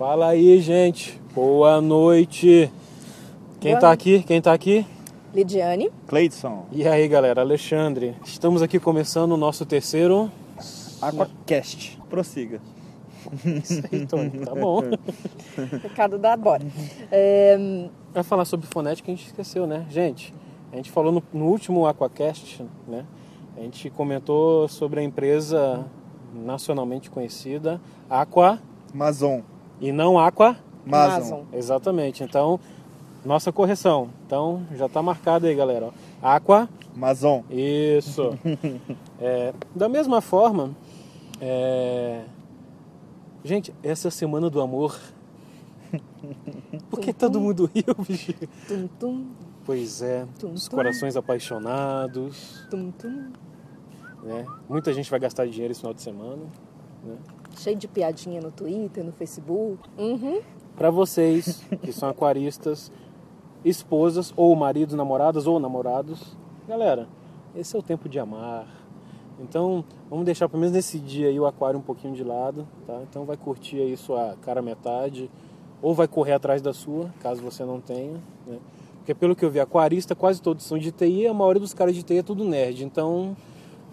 Fala aí, gente. Boa noite. Quem Boa tá noite. aqui? Quem tá aqui? Lidiane. Cleidson, E aí, galera? Alexandre. Estamos aqui começando o nosso terceiro. Aquacast. Prossiga. Isso aí, Tony. Tá bom. Recado da Bora. É, Vai falar sobre fonética, a gente esqueceu, né? Gente, a gente falou no, no último Aquacast, né? A gente comentou sobre a empresa nacionalmente conhecida Aqua Mazon. E não Aqua. Mazon. Amazon. Exatamente. Então, nossa correção. Então, já tá marcado aí, galera. Aqua Mazon. Isso. É, da mesma forma, é, gente, essa é a semana do amor. Por que todo mundo riu, bicho? tum, tum, Pois é, Tum, os tum. corações apaixonados, tum, tum. né? Muita gente vai gastar dinheiro esse final de semana. Cheio de piadinha no Twitter, no Facebook. Uhum. Para vocês que são aquaristas, esposas ou maridos, namoradas ou namorados, galera, esse é o tempo de amar. Então, vamos deixar pelo menos nesse dia aí o aquário um pouquinho de lado, tá? Então vai curtir aí sua cara metade ou vai correr atrás da sua, caso você não tenha, né? Porque pelo que eu vi, aquarista quase todos são de TI, a maioria dos caras de TI é tudo nerd. Então,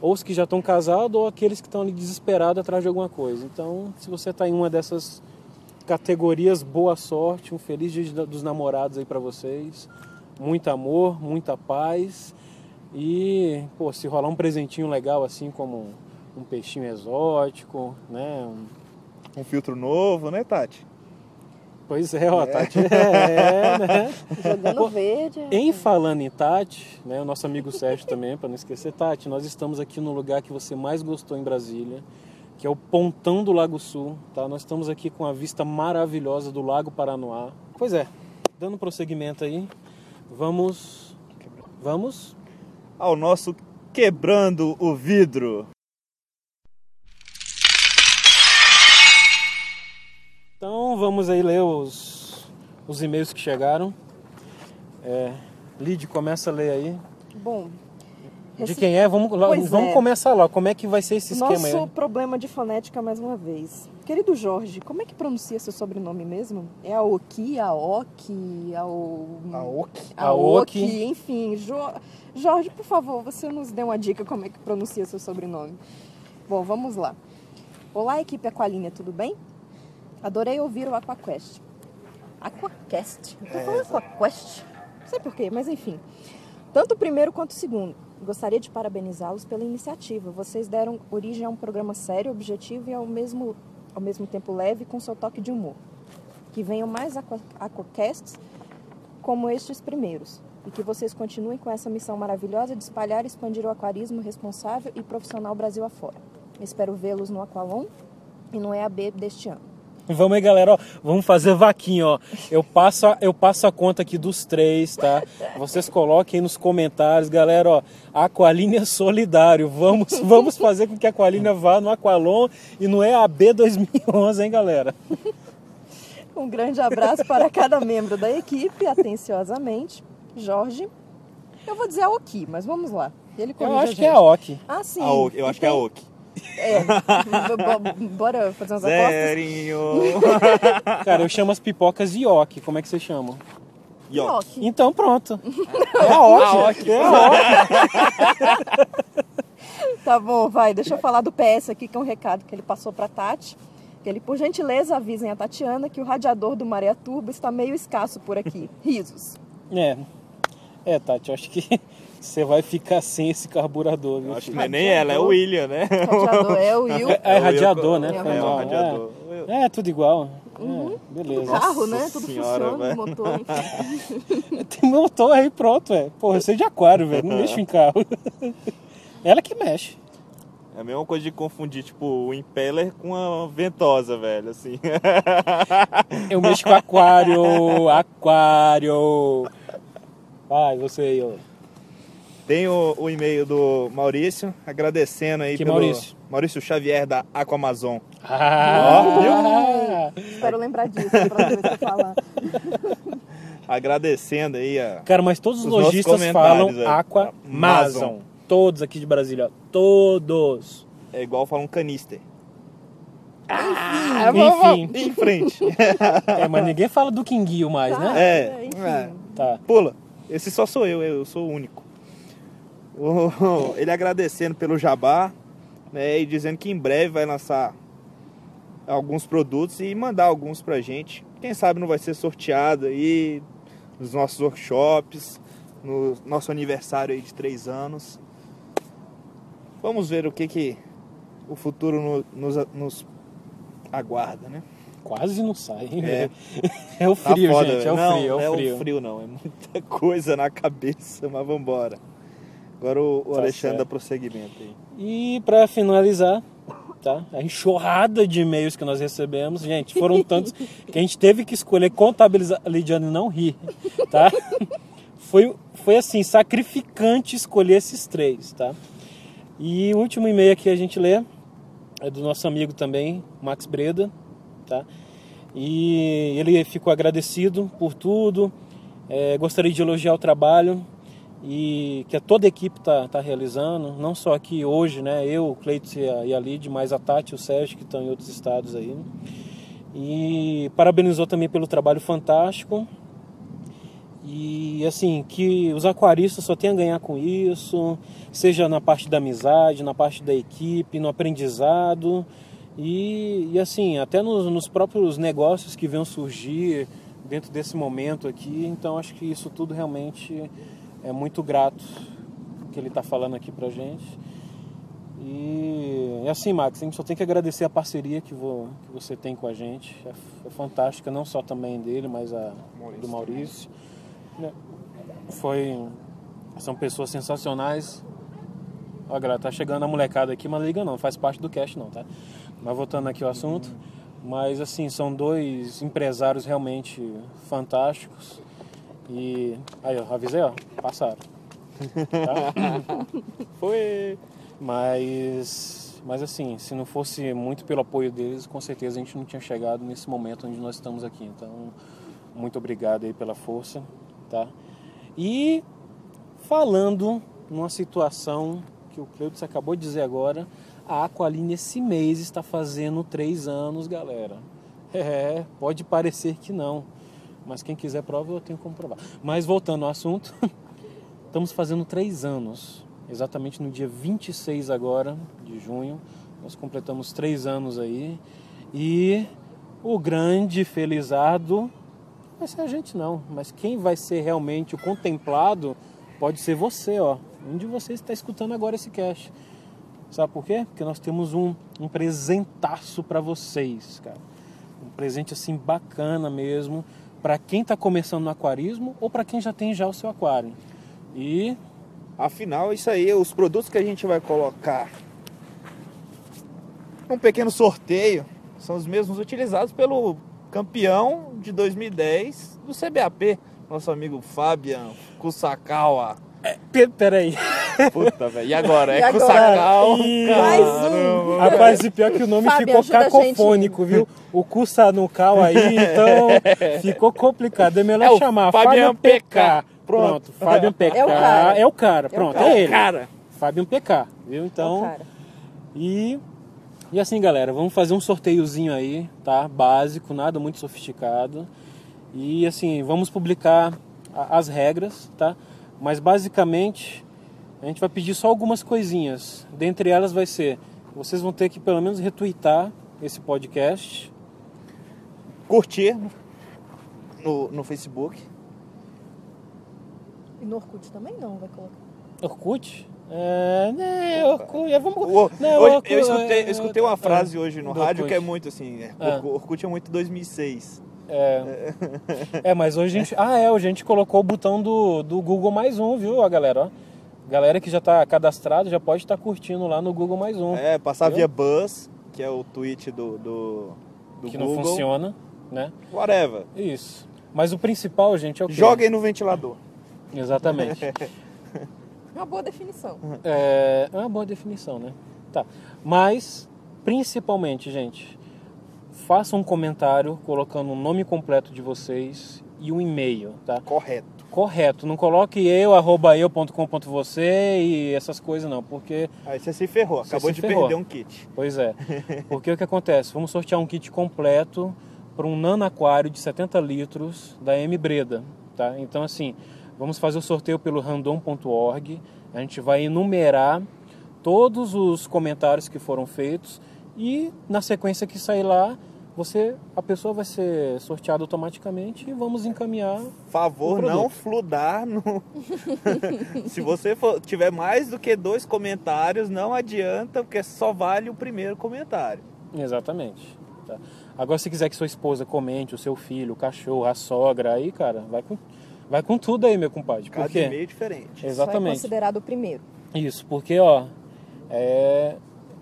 ou os que já estão casados ou aqueles que estão ali desesperados atrás de alguma coisa. Então, se você está em uma dessas categorias, boa sorte, um feliz dia dos namorados aí pra vocês. Muito amor, muita paz. E, pô, se rolar um presentinho legal assim como um peixinho exótico, né? Um- Um filtro novo, né, Tati? Pois é, ó, Tati. É, né? Jogando verde. Em falando em Tati, né, o nosso amigo Sérgio também, para não esquecer, Tati, nós estamos aqui no lugar que você mais gostou em Brasília, que é o Pontão do Lago Sul, tá? Nós estamos aqui com a vista maravilhosa do Lago Paranoá. Pois é, dando prosseguimento aí, vamos vamos Ao nosso Quebrando o Vidro. Então vamos aí ler os, os e-mails que chegaram. É, Lid, começa a ler aí. Bom, De quem é? Vamos, Pois vamos é. começar lá. Como é que vai ser esse esquema nosso aí? problema de fonética mais uma vez. Querido Jorge, como é que pronuncia seu sobrenome mesmo? É Aoki, Aoki, Ao... Aoki. Aoki, enfim. Jo- Jorge, por favor, você nos dê uma dica como é que pronuncia seu sobrenome. Bom, vamos lá. Olá, equipe Aqualinha, tudo bem? Adorei ouvir o Aquaquest. Aquacast? Eu tô falando Aquaquest? Não sei porquê, mas enfim. Tanto o primeiro quanto o segundo. Gostaria de parabenizá-los pela iniciativa. Vocês deram origem a um programa sério, objetivo e ao mesmo, ao mesmo tempo leve com seu toque de humor. Que venham mais aqua- aquacasts como estes primeiros. E que vocês continuem com essa missão maravilhosa de espalhar e expandir o aquarismo responsável e profissional Brasil afora. Espero vê-los no Aqualon e no EAB deste ano. Vamos aí, galera, ó, vamos fazer vaquinha, ó. Eu passo, a, eu passo a conta aqui dos três, tá? Vocês coloquem aí nos comentários, galera, ó. Aqualinha Solidário. Vamos, vamos fazer com que a Aqualinha vá no Aqualon e no EAB 2011, hein, galera? Um grande abraço para cada membro da equipe, atenciosamente. Jorge. Eu vou dizer Aoki, mas vamos lá. Ele Eu a acho que é a OK. Ah, sim. Aoki. Eu E acho que é tem- Aoki. É. Bora fazer umas apostas? Zerinho. Cara, eu chamo as pipocas de OK. Como é que vocês chamam? Yoki. Aoki. Então, pronto. É a OK. É a OK. Tá bom, vai. Deixa eu falar do PS aqui, que é um recado que ele passou pra Tati. Que ele, por gentileza, avisem a Tatiana que o radiador do Maria Turbo está meio escasso por aqui. Risos. É. É, Tati, eu acho que você vai ficar sem esse carburador, viu? Eu acho que não é nem ela, é o William, né? Radiador é o Will. É, é radiador, né? É, É, o radiador. É, é tudo igual. É, beleza. Carro, Nossa né? Tudo senhora, funciona, velho. motor, enfim. Tem motor aí pronto, velho. Porra, eu sei de aquário, velho. Não mexo em carro. Ela que mexe. É a mesma coisa de confundir, tipo, o impeller com a ventosa, velho, assim. Eu mexo com aquário. Aquário. Vai, você aí, ó. Tem o, o e-mail do Maurício, agradecendo aí Que pelo... Maurício? Maurício Xavier, da Aquamazon. Ah, Espero lembrar disso da próxima vez que eu falar. Agradecendo aí a... Cara, mas todos os Os lojistas falam é. Aqua Amazon. Amazon. Todos aqui de Brasília. Todos. É igual falam canister. Ah, Enfim, Em frente. é, mas ninguém fala do Kinguio mais, Tá, né? É, enfim. é. Tá. Pula. Esse só sou eu, eu sou o único. O- Ele agradecendo pelo jabá, né, e dizendo que em breve vai lançar alguns produtos e mandar alguns pra gente. Quem sabe não vai ser sorteado aí nos nossos workshops, no nosso aniversário aí de três anos. Vamos ver o que que o futuro no- nos, nos aguarda, né? Quase não sai. hein, É. É o Tá frio, foda, gente. É o velho. frio, não, é o frio. frio não, é muita coisa na cabeça, mas vambora. Agora o, o Tá Alexandre dá prosseguimento aí. E pra finalizar, tá? A enxurrada de e-mails que nós recebemos, gente, foram tantos que a gente teve que escolher contabilizar, Lidiane não rir, tá? Foi, foi assim, sacrificante escolher esses três, tá? E o último e-mail aqui a gente lê é do nosso amigo também, Max Breda, tá? E ele ficou agradecido por tudo, é, gostaria de elogiar o trabalho e que toda a equipe está tá realizando, não só aqui hoje, né? Eu, o e a, Lid, mas a Tati e o Sérgio que estão em outros estados aí. E parabenizou também pelo trabalho fantástico. E assim, que os aquaristas só tenham a ganhar com isso, seja na parte da amizade, na parte da equipe, no aprendizado. E, e assim, até nos, nos próprios negócios que venham surgir dentro desse momento aqui. Então acho que isso tudo realmente é muito grato que ele está falando aqui pra gente. E, e assim, Max, a gente só tem que agradecer a parceria que, que você tem com a gente. É, é fantástica, não só também dele, mas a do Maurício. né? Foi, são pessoas sensacionais. Ó, galera, tá chegando a molecada aqui, mas liga não, faz parte do cast não, tá? Mas voltando aqui ao assunto, mas assim, são dois empresários realmente fantásticos. E aí, ó, avisei, ó, passaram. Tá? Foi. Mas, mas assim, se não fosse muito pelo apoio deles, com certeza a gente não tinha chegado nesse momento onde nós estamos aqui. Então, muito obrigado aí pela força, tá? E falando numa situação que o Cleudes acabou de dizer agora, a Aqualine esse mês está fazendo três anos, galera. É, pode parecer que não, mas quem quiser prova eu tenho como provar. Mas voltando ao assunto, estamos fazendo três anos, exatamente no dia 26 agora de junho, nós completamos três anos aí e o grande felizardo vai ser a gente não, mas quem vai ser realmente o contemplado pode ser você, ó. Um de vocês está escutando agora esse cast. Sabe por quê? Porque nós temos um, um presentaço para vocês, cara. Um presente assim bacana mesmo para quem está começando no aquarismo ou para quem já tem já o seu aquário. E Afinal, isso aí, os produtos que a gente vai colocar um pequeno sorteio são os mesmos utilizados pelo campeão de 2010 do CBAP, nosso amigo Fabian Kusakawa. Pe- peraí. Puta, velho. E agora? E É agora? Kusakawa. Ih, Mais um. Rapaz, e pior que o nome Fábio, ficou cacofônico, viu? O Kusanucal aí, então ficou complicado. É melhor É o chamar Fabian Fabian PK. PK. Pronto, Fabian PK. É o cara. É o cara, pronto, cara. é ele. Cara, Fabian PK, viu? Então, Cara, e, e assim, galera, vamos fazer um sorteiozinho aí, tá? Básico, nada muito sofisticado. E assim, vamos publicar as regras, tá? Mas basicamente, a gente vai pedir só algumas coisinhas. Dentre elas vai ser, vocês vão ter que pelo menos retweetar esse podcast. curtir no, no Facebook. e no Orkut também não vai colocar. Orkut? É, né, Orkut, é, vamos... O- Não, hoje- Orkut, eu, escutei, é, eu escutei uma é, frase hoje no rádio Orkut. que é muito assim, é, Ah. Orkut- é muito 2006. É. é, mas hoje a gente. Ah, é, a gente colocou o botão do, do Google mais um, viu, a galera? Ó. Galera que já tá cadastrado já pode estar curtindo lá no Google mais um. É, passar Viu? via Buzz, que é o tweet do, do, do que Google. não funciona, né? Whatever. Isso. Mas o principal, gente, é o quê? Joguem no ventilador. Exatamente. É uma boa definição. É, é uma boa definição, né? Tá. Mas, principalmente, gente, façam um comentário colocando o nome completo de vocês e um e-mail, tá? Correto. Correto, não coloque eu, arroba eu.com.você e essas coisas não, porque, Aí você se ferrou, Você acabou se de ferrou. perder um kit. pois é, porque o que acontece? Vamos sortear um kit completo para um nano aquário de 70 litros da M Breda, tá? Então assim, vamos fazer o sorteio pelo random.org, a gente vai enumerar todos os comentários que foram feitos e na sequência que sair lá, você, a pessoa vai ser sorteada automaticamente e vamos encaminhar Favor não fludar no. Se você for- tiver mais do que dois comentários, não adianta, porque só vale o primeiro comentário. Exatamente. tá? Agora, se quiser que sua esposa comente, o seu filho, o cachorro, a sogra, aí, cara, vai com, vai com tudo aí, meu compadre. Cada Porque, e-mail diferente. Só é exatamente. considerado o primeiro. Isso, porque, ó, é,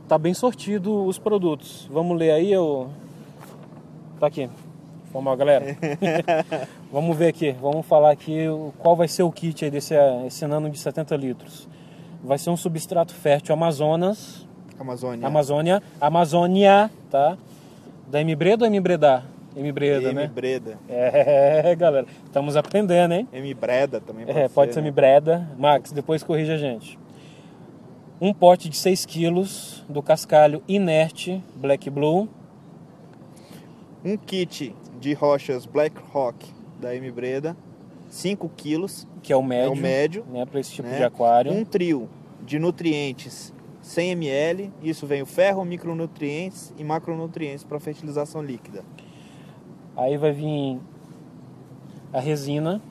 tá bem sortido os produtos. Vamos ler aí, o Tá aqui. Vamos lá, galera. vamos ver aqui, vamos falar aqui qual vai ser o kit aí desse esse nano de 70 litros. Vai ser um substrato fértil Amazonas, Amazônia. Amazônia, Amazônia, tá? Da M Breda ou M Breda? M Breda, M né? Breda. É, galera, estamos aprendendo, hein? M Breda também pode É, pode ser né? M Breda. Max, depois corrija a gente. Um pote de 6 quilos do cascalho inerte Black Blue. Um kit de rochas Black Rock da M Breda. 5 quilos. que é o médio, É o médio, né, para esse tipo né? de aquário. Um trio de nutrientes 100 ml. Isso vem o ferro, micronutrientes e macronutrientes para fertilização líquida. Aí vai vir a resina,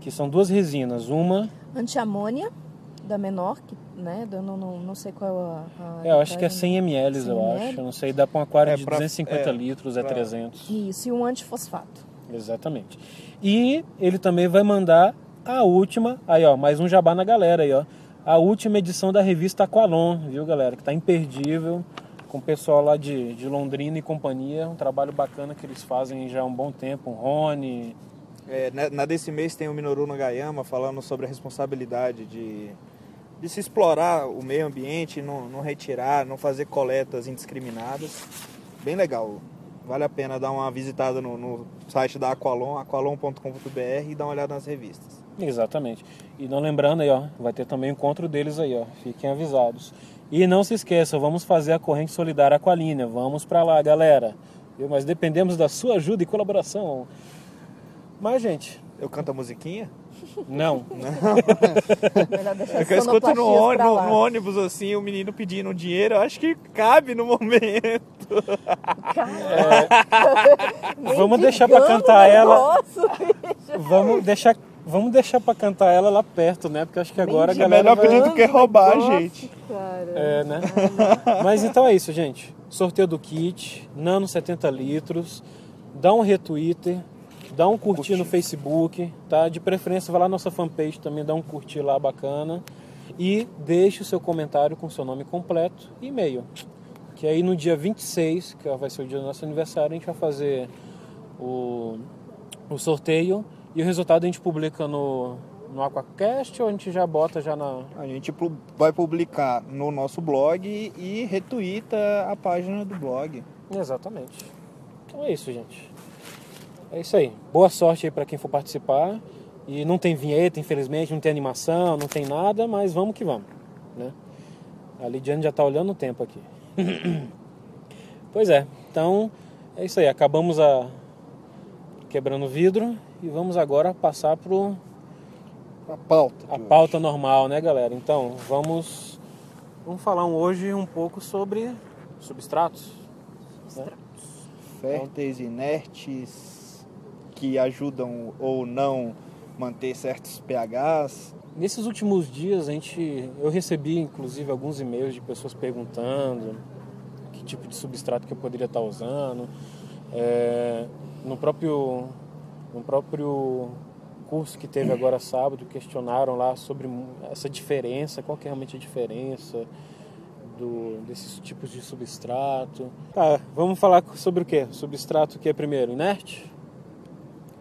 que são duas resinas, uma, Antiamônia, da menor, que, né? Eu não, não, não sei qual a. a é, eu acho que é litragem. 100 ml, 100 eu ml. acho, eu não sei, dá para um aquário É, de pra- 250 é, litros, é pra- 300, Isso, e um antifosfato. exatamente. E ele também vai mandar a última, aí ó, mais um jabá na galera aí ó, a última edição da revista Aqualon, viu galera, que tá imperdível, com o pessoal lá de, de Londrina e companhia, um trabalho bacana que eles fazem já há um bom tempo, o Rony, É, na, na desse mês tem o Minoru Nagayama falando sobre a responsabilidade de, de se explorar o meio ambiente, não, não retirar, não fazer coletas indiscriminadas. Bem legal. Vale a pena dar uma visitada no, no site da Aqualon, aqualon.com.br e dar uma olhada nas revistas. Exatamente. E não lembrando aí, ó, vai ter também o encontro deles aí, ó. Fiquem avisados. E não se esqueçam, vamos fazer a corrente solidária com a linha. Vamos pra lá, galera. Viu? Mas dependemos da sua ajuda e colaboração. Mas, gente, Eu canto a musiquinha? Não. Melhor deixar É que eu escuto no, lá. no ônibus assim, o menino pedindo dinheiro, eu acho que cabe no momento. Nem Vamos deixar pra digamos cantar ela. Vamos deixar, vamos deixar pra cantar ela lá perto, né? Porque acho que agora a Mendigo. galera melhor vai... pedir do que roubar, Nossa, gente. Cara. É, né? Mas então é isso, gente. Sorteio do kit, Nano 70 litros. Dá um retweet, dá um curtir no Facebook, tá? De preferência, vai lá na nossa fanpage também, dá um curtir lá bacana. E deixe o seu comentário com seu nome completo e e-mail. Que aí no dia 26, que vai ser o dia do nosso aniversário, a gente vai fazer o, o sorteio e o resultado a gente publica no, no Aquacast ou a gente já bota já na, A gente vai publicar no nosso blog e retuita a página do blog. Exatamente. Então é isso, gente. É isso aí. Boa sorte aí para quem for participar. E não tem vinheta, infelizmente, não tem animação, não tem nada, mas vamos que vamos, né? A Lidiane já tá olhando o tempo aqui. pois é. Então, é isso aí. Acabamos a quebrando o vidro e vamos agora passar pro A pauta. a de hoje. pauta normal, né, galera? Então, vamos vamos falar hoje um pouco sobre substratos. né? Férteis, inertes, que ajudam ou não manter certos pHs. Nesses últimos dias a gente, eu recebi inclusive alguns e-mails de pessoas perguntando que tipo de substrato que eu poderia estar usando. É, no próprio no próprio curso que teve agora sábado questionaram lá sobre essa diferença, qual que é realmente a diferença do, desses tipos de substrato. Tá, vamos falar sobre o que? Substrato que é primeiro inerte?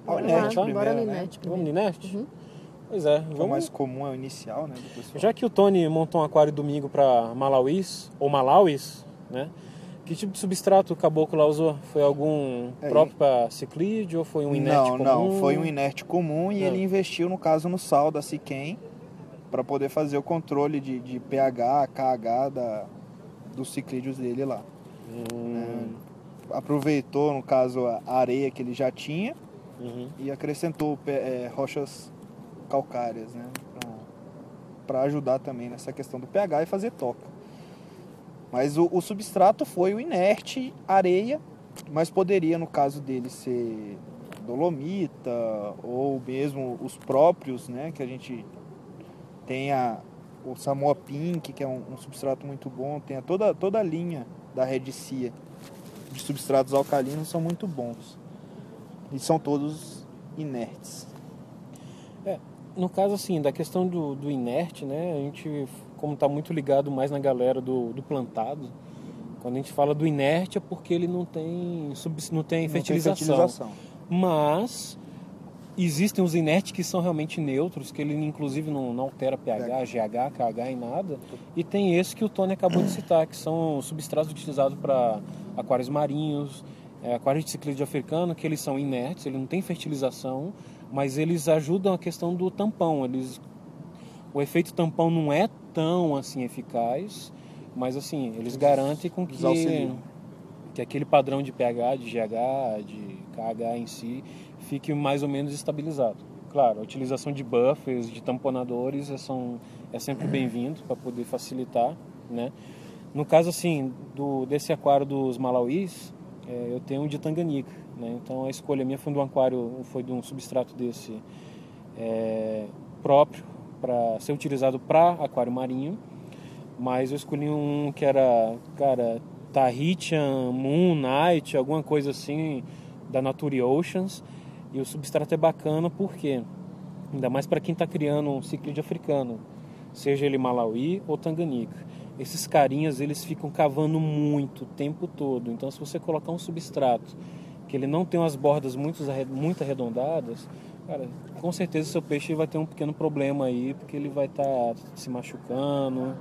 O Bora inerte lá, primeiro, no né? inerte Vamos no? Uhum. Pois é, é o vamos mais comum, é o inicial, né. Já que o Tony montou um aquário domingo para Malauís, ou Malauís, né? Que tipo de substrato o caboclo lá usou? Foi algum É, próprio para ciclídeo ou foi um inerte não, comum? não, foi um inerte comum e Ah. ele investiu, no caso, no sal da Siquem para poder fazer o controle de, de pH, KH da, dos ciclídeos dele lá. Hum, Aproveitou, no caso, a areia que ele já tinha uhum. e acrescentou é, rochas calcárias, né? Para ajudar também nessa questão do pH e fazer toca. Mas o, o substrato foi o inerte, areia, mas poderia, no caso dele, ser dolomita ou mesmo os próprios, né? Que a gente tem o Samoa Pink, que é um, um substrato muito bom, tem toda, toda a linha da Red Sea de substratos alcalinos são muito bons. E são todos inertes. No caso, assim, da questão do, do inerte, né? A gente, como está muito ligado mais na galera do, do plantado, quando a gente fala do inerte é porque ele não tem, sub, não tem Não tem fertilização. fertilização. Mas existem os inertes que são realmente neutros, que ele inclusive não, não altera pH, GH, KH em nada. E tem esse que o Tony acabou de citar, que são substratos utilizados para aquários marinhos, é, aquários de ciclídeo africano, que eles são inertes, ele não tem fertilização, mas eles ajudam a questão do tampão. Eles, o efeito tampão não é tão assim eficaz, mas assim, eles garantem com que Eles que aquele padrão de pH, de GH, de KH em si, fique mais ou menos estabilizado. Claro, a utilização de buffers, de tamponadores é, são, é sempre bem-vindo para poder facilitar, né? No caso, assim, do, desse aquário dos Malauís, é, eu tenho um de Tanganica, né? Então a escolha minha foi de um aquário, foi de um substrato desse é, próprio para ser utilizado para aquário marinho, mas eu escolhi um que era, cara, Tahitian Moon Night, alguma coisa assim da Nature Oceans, e o substrato é bacana porque ainda mais para quem está criando um ciclídeo africano, seja ele Malawi ou Tanganica. Esses carinhas eles ficam cavando muito o tempo todo. Então se você colocar um substrato que ele não tem umas bordas muito, muito arredondadas, cara, com certeza seu peixe vai ter um pequeno problema aí, porque ele vai estar se machucando,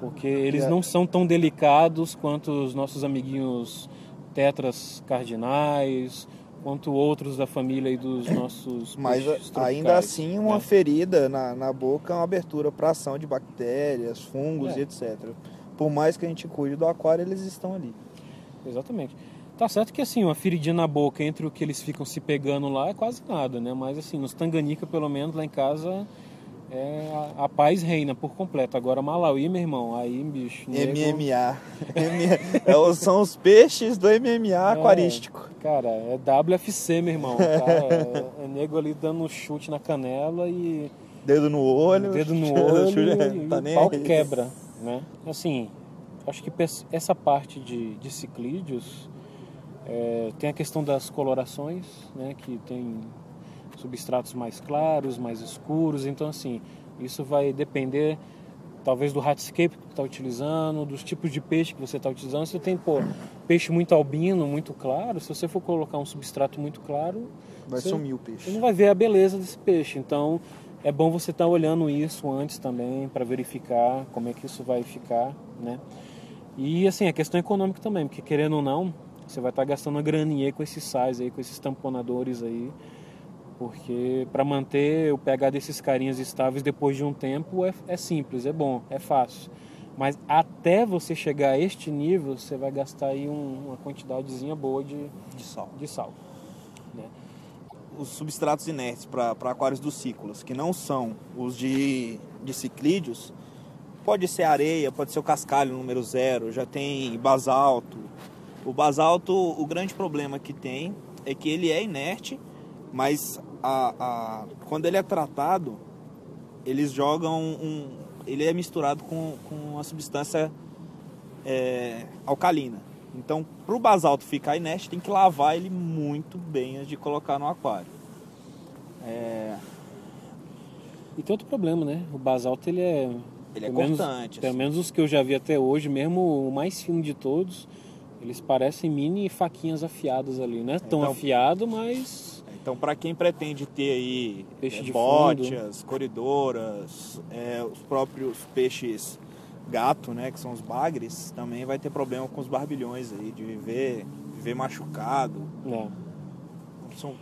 porque eles É. não são tão delicados quanto os nossos amiguinhos tetras cardinais, quanto outros da família e dos nossos Mas ainda assim, uma né? ferida na, na boca é uma abertura para ação de bactérias, fungos É. e etc. Por mais que a gente cuide do aquário, eles estão ali. Exatamente. Tá certo que assim, uma feridinha na boca entre o que eles ficam se pegando lá é quase nada, né? Mas assim, nos Tanganica, pelo menos lá em casa, é, a, a paz reina por completo. Agora Malawi, meu irmão, aí, bicho. nego- MMA. É o- são os peixes do MMA aquarístico. Cara, é WFC, meu irmão. Cara, é, é nego ali dando um chute na canela e Dedo no olho. dedo no olho e tá o nem pau aí. quebra, né? Assim, acho que essa parte de, de ciclídeos é, tem a questão das colorações, né? Que tem substratos mais claros, mais escuros, então assim, isso vai depender talvez do hardscape que você está utilizando, dos tipos de peixe que você está utilizando. Se você tem, pô, peixe muito albino, muito claro, se você for colocar um substrato muito claro, Vai Você- sumir o você peixe. não vai ver a beleza desse peixe. Então é bom você estar olhando isso antes também para verificar como é que isso vai ficar, né? E assim, a questão econômica também, porque querendo ou não, você vai estar gastando uma graninha com esses sais aí, com esses tamponadores aí, porque para manter o pH desses carinhas estáveis depois de um tempo é, é simples, é bom, é fácil. Mas até você chegar a este nível, você vai gastar aí um- uma quantidadezinha boa de, De sal. de sal. Né? Os substratos inertes para aquários dos ciclos, que não são os de, de ciclídeos, pode ser areia, pode ser o cascalho número zero, já tem basalto. O basalto, o grande problema que tem é que ele é inerte, mas a, a- quando ele é tratado, eles jogam um. Ele é misturado com, com uma substância é, alcalina. Então, para o basalto ficar inerte, tem que lavar ele muito bem antes de colocar no aquário. É, E tem outro problema, né? O basalto ele é. ele é pelo menos- cortante. Pelo assim. menos os que eu já vi até hoje, mesmo o mais fino de todos, eles parecem mini faquinhas afiadas ali. Não é tão Então- afiado, mas. Então, para quem pretende ter aí Peixe é, de botias, corredoras, é, os próprios peixes gato, né, que são os bagres, também vai ter problema com os barbilhões aí, de viver, viver machucado. É. São,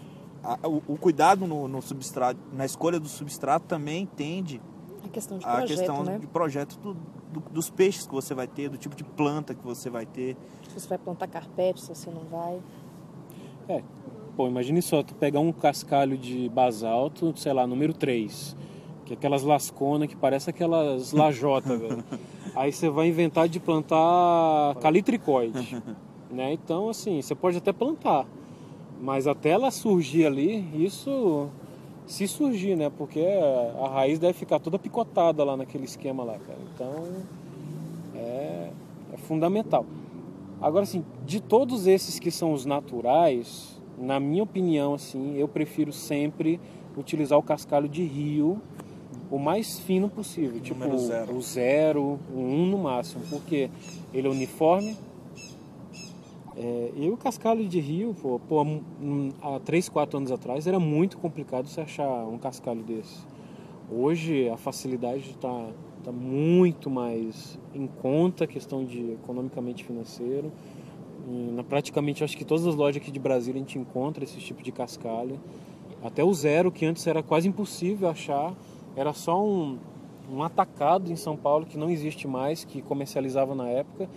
a- o, o cuidado no, no substrato, na escolha do substrato também tende A questão de a projeto, questão né? de projeto do- do- dos peixes que você vai ter, do tipo de planta que você vai ter. Se você vai plantar carpete, se você não vai. Pô, imagine só, tu pegar um cascalho de basalto, sei lá, número 3, que é aquelas lasconas que parece aquelas lajotas, velho. Aí você vai inventar de plantar calitricoide, né? Então, assim, você pode até plantar, mas até ela surgir ali, isso se surgir, né? Porque a raiz deve ficar toda picotada lá naquele esquema lá, cara. Então, é, é fundamental. Agora, assim, de todos esses que são os naturais, na minha opinião, assim, eu prefiro sempre utilizar o cascalho de rio o mais fino possível, tipo zero. o zero, o um no máximo, porque ele é uniforme. É, e o cascalho de rio, pô, pô, há 3, 4 anos atrás era muito complicado você achar um cascalho desse. Hoje a facilidade está tá muito mais em conta questão de economicamente financeiro. Na, praticamente acho que todas as lojas aqui de Brasília a gente encontra esse tipo de cascalho. Até o zero, que antes era quase impossível achar, era só um, um atacado em São Paulo que não existe mais, que comercializava na época.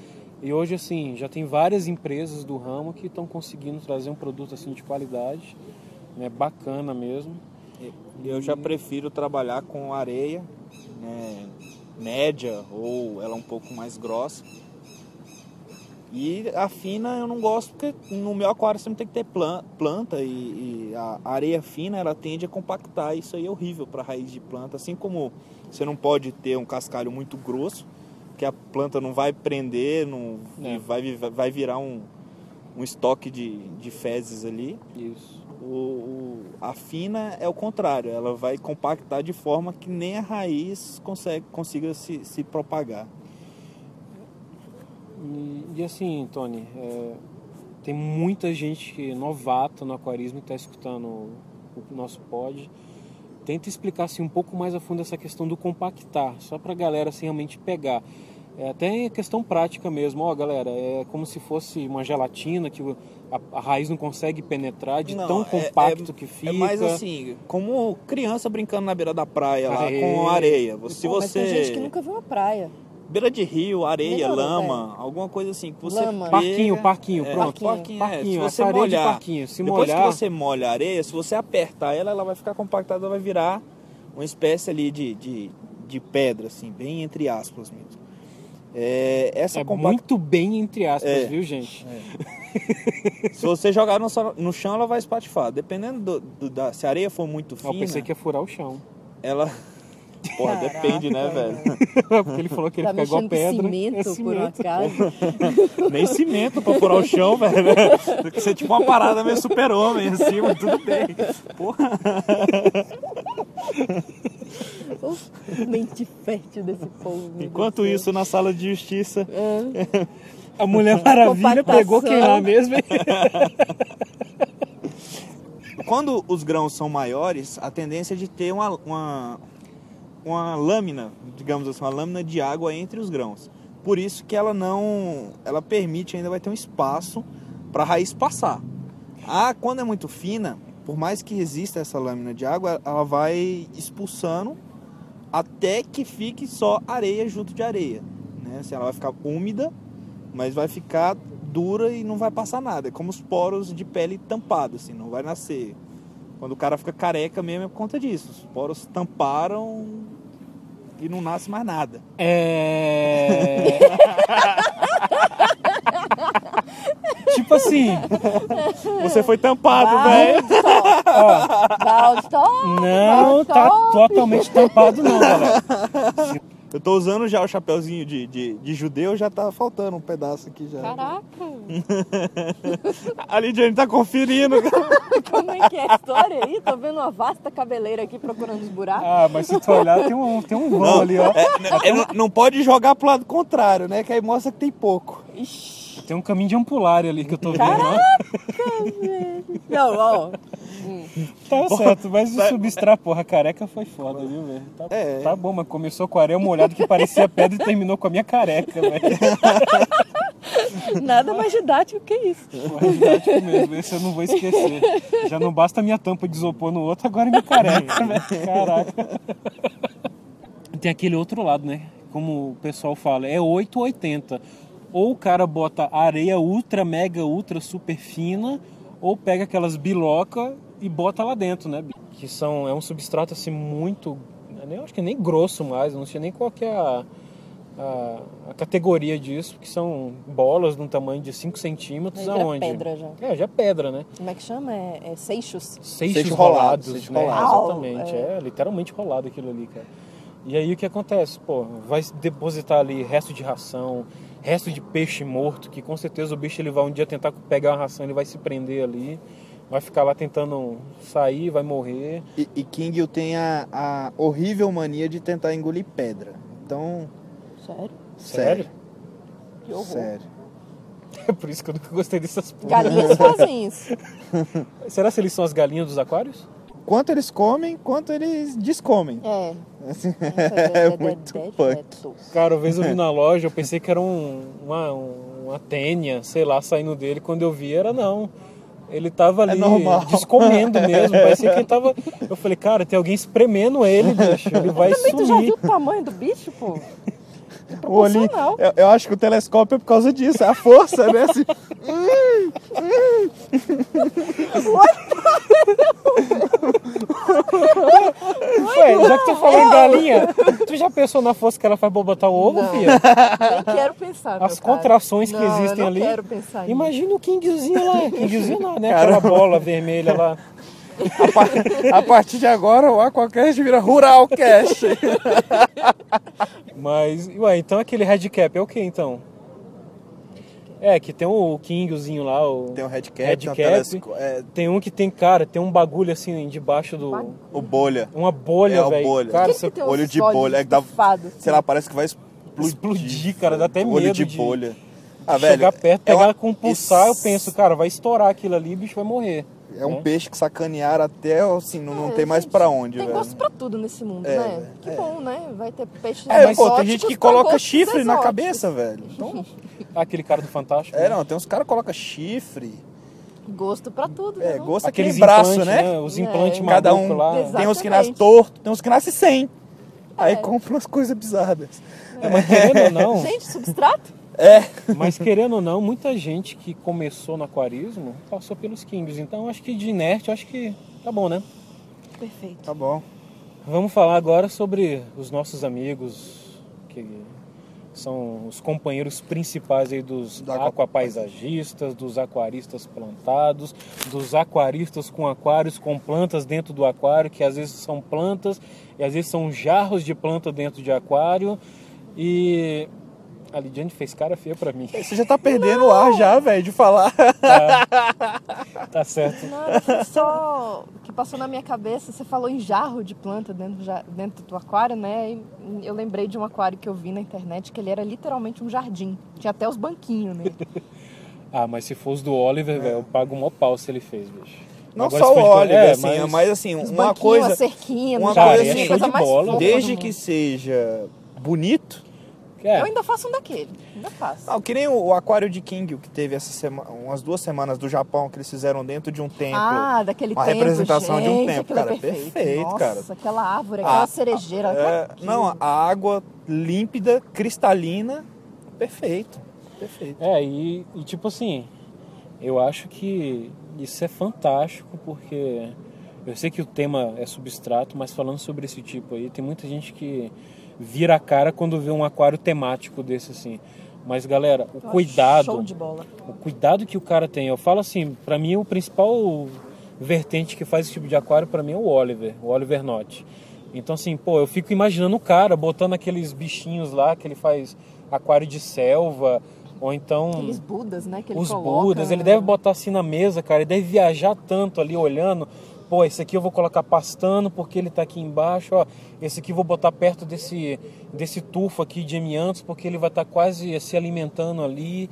E hoje, assim, já tem várias empresas do ramo que estão conseguindo trazer um produto assim de qualidade, né, bacana mesmo. Eu já prefiro trabalhar com areia né, média ou ela um pouco mais grossa. E a fina eu não gosto porque no meu aquário sempre tem que ter plan- planta e, e a areia fina ela tende a compactar. Isso aí é horrível para raiz de planta. Assim como você não pode ter um cascalho muito grosso, que a planta não vai prender, não É. vai, vai virar um, um estoque de, de fezes ali. Isso. O, o- a fina é o contrário, ela vai compactar de forma que nem a raiz consegue, consiga se, se propagar. E, e assim, Tony, é, tem muita gente que- novata no aquarismo que está escutando o, nosso pod. Tenta explicar assim, um pouco mais a fundo essa questão do compactar, só para a galera assim, realmente pegar. É até questão prática mesmo, ó galera, é como se fosse uma gelatina que a, a raiz não consegue penetrar de Não, tão é- compacto que fica. É mais assim, como criança brincando na beira da praia lá Areia. com areia. Se Pô, Mas você. tem gente que nunca viu uma praia. Beira de rio, areia, Melhorou, lama, alguma coisa assim. Que você Lama. pega- Parquinho, parquinho, É, pronto. Parquinho, é. Parquinho, Se essa você areia de molhar, parquinho. Se depois molhar, que você molha a areia, se você apertar ela, ela vai ficar compactada, vai virar uma espécie ali de, de, de pedra, assim, bem entre aspas mesmo. É, essa é compact- muito bem entre aspas, É. viu, gente? Se você jogar no, no chão, ela vai espatifar. Dependendo do, do- da. Se a areia for muito Eu fina, pensei que ia furar o chão. ela. Porra, Caraca, depende, né, velho? Porque ele falou que ele Tá fica igual pedra. cimento, é por um acaso. Nem cimento pra furar o chão, velho. Tem que ser tipo uma parada meio super-homem assim, mas tudo bem. Porra. Mente fértil desse povo. Enquanto Deus isso, na sala de justiça, céu. A Mulher Maravilha Compactação. pegou quem lá mesmo. quando os grãos são maiores, a tendência é de ter uma, uma, uma lâmina, digamos assim, uma lâmina de água entre os grãos. Por isso que ela não, ela permite ainda vai ter um espaço para a raiz passar. Ah, quando é muito fina, por mais que exista essa lâmina de água, ela vai expulsando até que fique só areia junto de areia, né? Assim, ela vai ficar úmida, mas vai ficar dura e não vai passar nada. É como os poros de pele tampados, assim, não vai nascer. Quando o cara fica careca mesmo é por conta disso. Os poros tamparam e não nasce mais nada. É. tipo assim, Você foi tampado, velho. não tá totalmente tampado não, galera. Eu tô usando já o chapeuzinho de, de, de judeu, já tá faltando um pedaço aqui já. Caraca, A Lidiane tá conferindo. como é que é a história aí? Tô vendo uma vasta cabeleira aqui procurando os buracos. Ah, mas se tu olhar, tem um, tem um vão ali, ó. É, não, não pode jogar pro lado contrário, né? Que aí mostra que tem pouco. Ixi, Tem um caminho de ampulário ali que eu tô vendo, ó. não, ó. Tá certo, mas o substrato, porra, careca foi foda, viu, velho? Tá, É. tá bom, mas começou com a areia molhada que parecia pedra e terminou com a minha careca, velho. Nada mais didático que isso. É didático mesmo, esse eu não vou esquecer. Já não basta a minha tampa de isopor no outro, agora é minha careca, velho. Caraca. Tem aquele outro lado, né? Como o pessoal fala, é 8 ou 80. Ou o cara bota areia ultra, mega, ultra, super fina, ou pega aquelas biloca e bota lá dentro, né? Que são, é um substrato assim muito. Eu acho que nem grosso mais, não sei nem qual que é a, a, a categoria disso, que são bolas de um tamanho de 5 centímetros Aí vira aonde? pedra já. É, já é pedra, né? Como é que chama? É, é seixos? Seixos Seixo rolado, rolados, seixo né? rolado. Exatamente, É. é. literalmente rolado aquilo ali, cara. E aí o que acontece? Pô, vai depositar ali resto de ração, resto de peixe morto, que com certeza o bicho ele vai um dia tentar pegar uma ração, ele vai se prender ali, vai ficar lá tentando sair, vai morrer. E, e King tem a, a horrível mania de tentar engolir pedra. Então, Sério? Sério? Que horror. sério. É por isso que eu nunca gostei dessas porra. Galinhas fazem isso. Será que eles são as galinhas dos aquários? Quanto eles comem, quanto eles descomem. É. Assim, É, é muito punk. Cara, uma vez eu vi na loja, eu pensei que era um, uma, uma tênia, sei lá, saindo dele. Quando eu vi, era não. Ele tava ali normal. descomendo mesmo. Parecia que ele tava. Eu falei, cara, tem alguém espremendo ele, bicho. Ele vai Também tu já sumir. viu o tamanho do bicho, pô? O olhinho, proporcional. eu, eu acho que o telescópio é por causa disso, é a força, né? Assim, Ué, já que tu falou em galinha, tu já pensou na força que ela faz pra botar o ovo, Não. filha? Nem quero pensar. As meu cara. contrações que Não, existem eu não ali. quero pensar nisso. Imagina o Kingzinho lá. Kingzinho não, né? Aquela bola vermelha lá. A, par- a partir de agora o Aquacast vira Rural Cast. Mas, ué, então aquele headcap é o que então? É, que tem o Kingzinho lá, o... Tem um headcap, Headcap. tem um telesco- é, Tem um que tem, cara, tem um bagulho assim debaixo do. O bolha. Uma bolha, É, o velho. bolha. Cara, Aquele você que tem uns olho de bolha, é que dá- estufados, Sei lá, parece que vai explodir. explodir, cara, dá até Olho medo de de bolha. Ah, velho, chegar perto, é pegar uma- com pulsar, eu esse- penso, cara, vai estourar aquilo ali, o bicho vai morrer. É um né? peixe que sacanearam até, assim, não, não É, tem mais gente, pra onde, Tem velho. gosto pra tudo nesse mundo, É, né? velho, Que é. bom, né? Vai ter peixes É, pô, tem exóticos gente que coloca gostos chifre na exóticos. cabeça, velho. Então, Aquele cara do Fantástico. é, né? não, tem uns caras que colocam chifre. Gosto pra tudo, É, né? gosto Aqueles aquele braço, implantes, né? Os É. implantes Cada malucos um lá. Exato. Tem uns que nascem Exatamente. torto, tem uns que nascem sem. Aí É. compra umas coisas bizarras. É, mas querendo ou não, Gente, substrato? É. mas querendo ou não, muita gente que começou no aquarismo passou pelos Kings. Então acho que de inerte, acho que tá bom, né? Perfeito. Tá bom. Vamos falar agora sobre os nossos amigos que são os companheiros principais aí dos Do aqua- aquapaisagistas, dos aquaristas plantados, dos aquaristas com aquários com plantas dentro do aquário, que às vezes são plantas e às vezes são jarros de planta dentro de aquário. E a Lidiane fez cara feia pra mim. Você já tá perdendo o ar já, velho, de falar. Tá certo. Não, só o que passou na minha cabeça. Você falou em jarro de planta dentro, dentro do aquário, né? E eu lembrei de um aquário que eu vi na internet que ele era literalmente um jardim. Tinha até os banquinhos nele. Ah, mas se fosse do Oliver, velho, eu pago um pau se ele fez, bicho. Não Agora, só o de- Oliver, é, assim, mas- mas assim, Os uma coisa. a cerquinha, uma no coisa assim, de coisa mais bola. Desde que seja bonito. É, Eu ainda faço um daquele. Ainda faço. Não, que nem o, o aquário de King, o que teve essa semana, umas duas semanas do Japão, que eles fizeram dentro de um templo. Ah, daquele uma tempo, representação de um gente, tempo, aquilo é cara, perfeito, Nossa, cara. aquela árvore, aquela Ah, cerejeira. É, aquilo. não, a água límpida, cristalina, perfeito. Perfeito. É, e, e tipo assim, eu acho que isso é fantástico porque eu sei que o tema é substrato, mas falando sobre esse tipo aí, tem muita gente que vira a cara quando vê um aquário temático desse assim. Mas galera, o Eu cuidado, Show de bola. o cuidado que o cara tem, eu falo assim, pra mim o principal vertente que faz esse tipo de aquário pra mim é o Oliver, o Oliver Knott. Então assim, pô, eu fico imaginando o cara botando aqueles bichinhos lá que ele faz aquário de selva, ou então Aqueles budas, né? Que ele os coloca. Budas, ele deve botar assim na mesa, cara, ele deve viajar tanto ali olhando. Pô, esse aqui eu vou colocar pastando porque ele tá aqui embaixo, ó. Esse aqui eu vou botar perto desse, desse tufo aqui de amiantos porque ele vai estar quase se alimentando ali.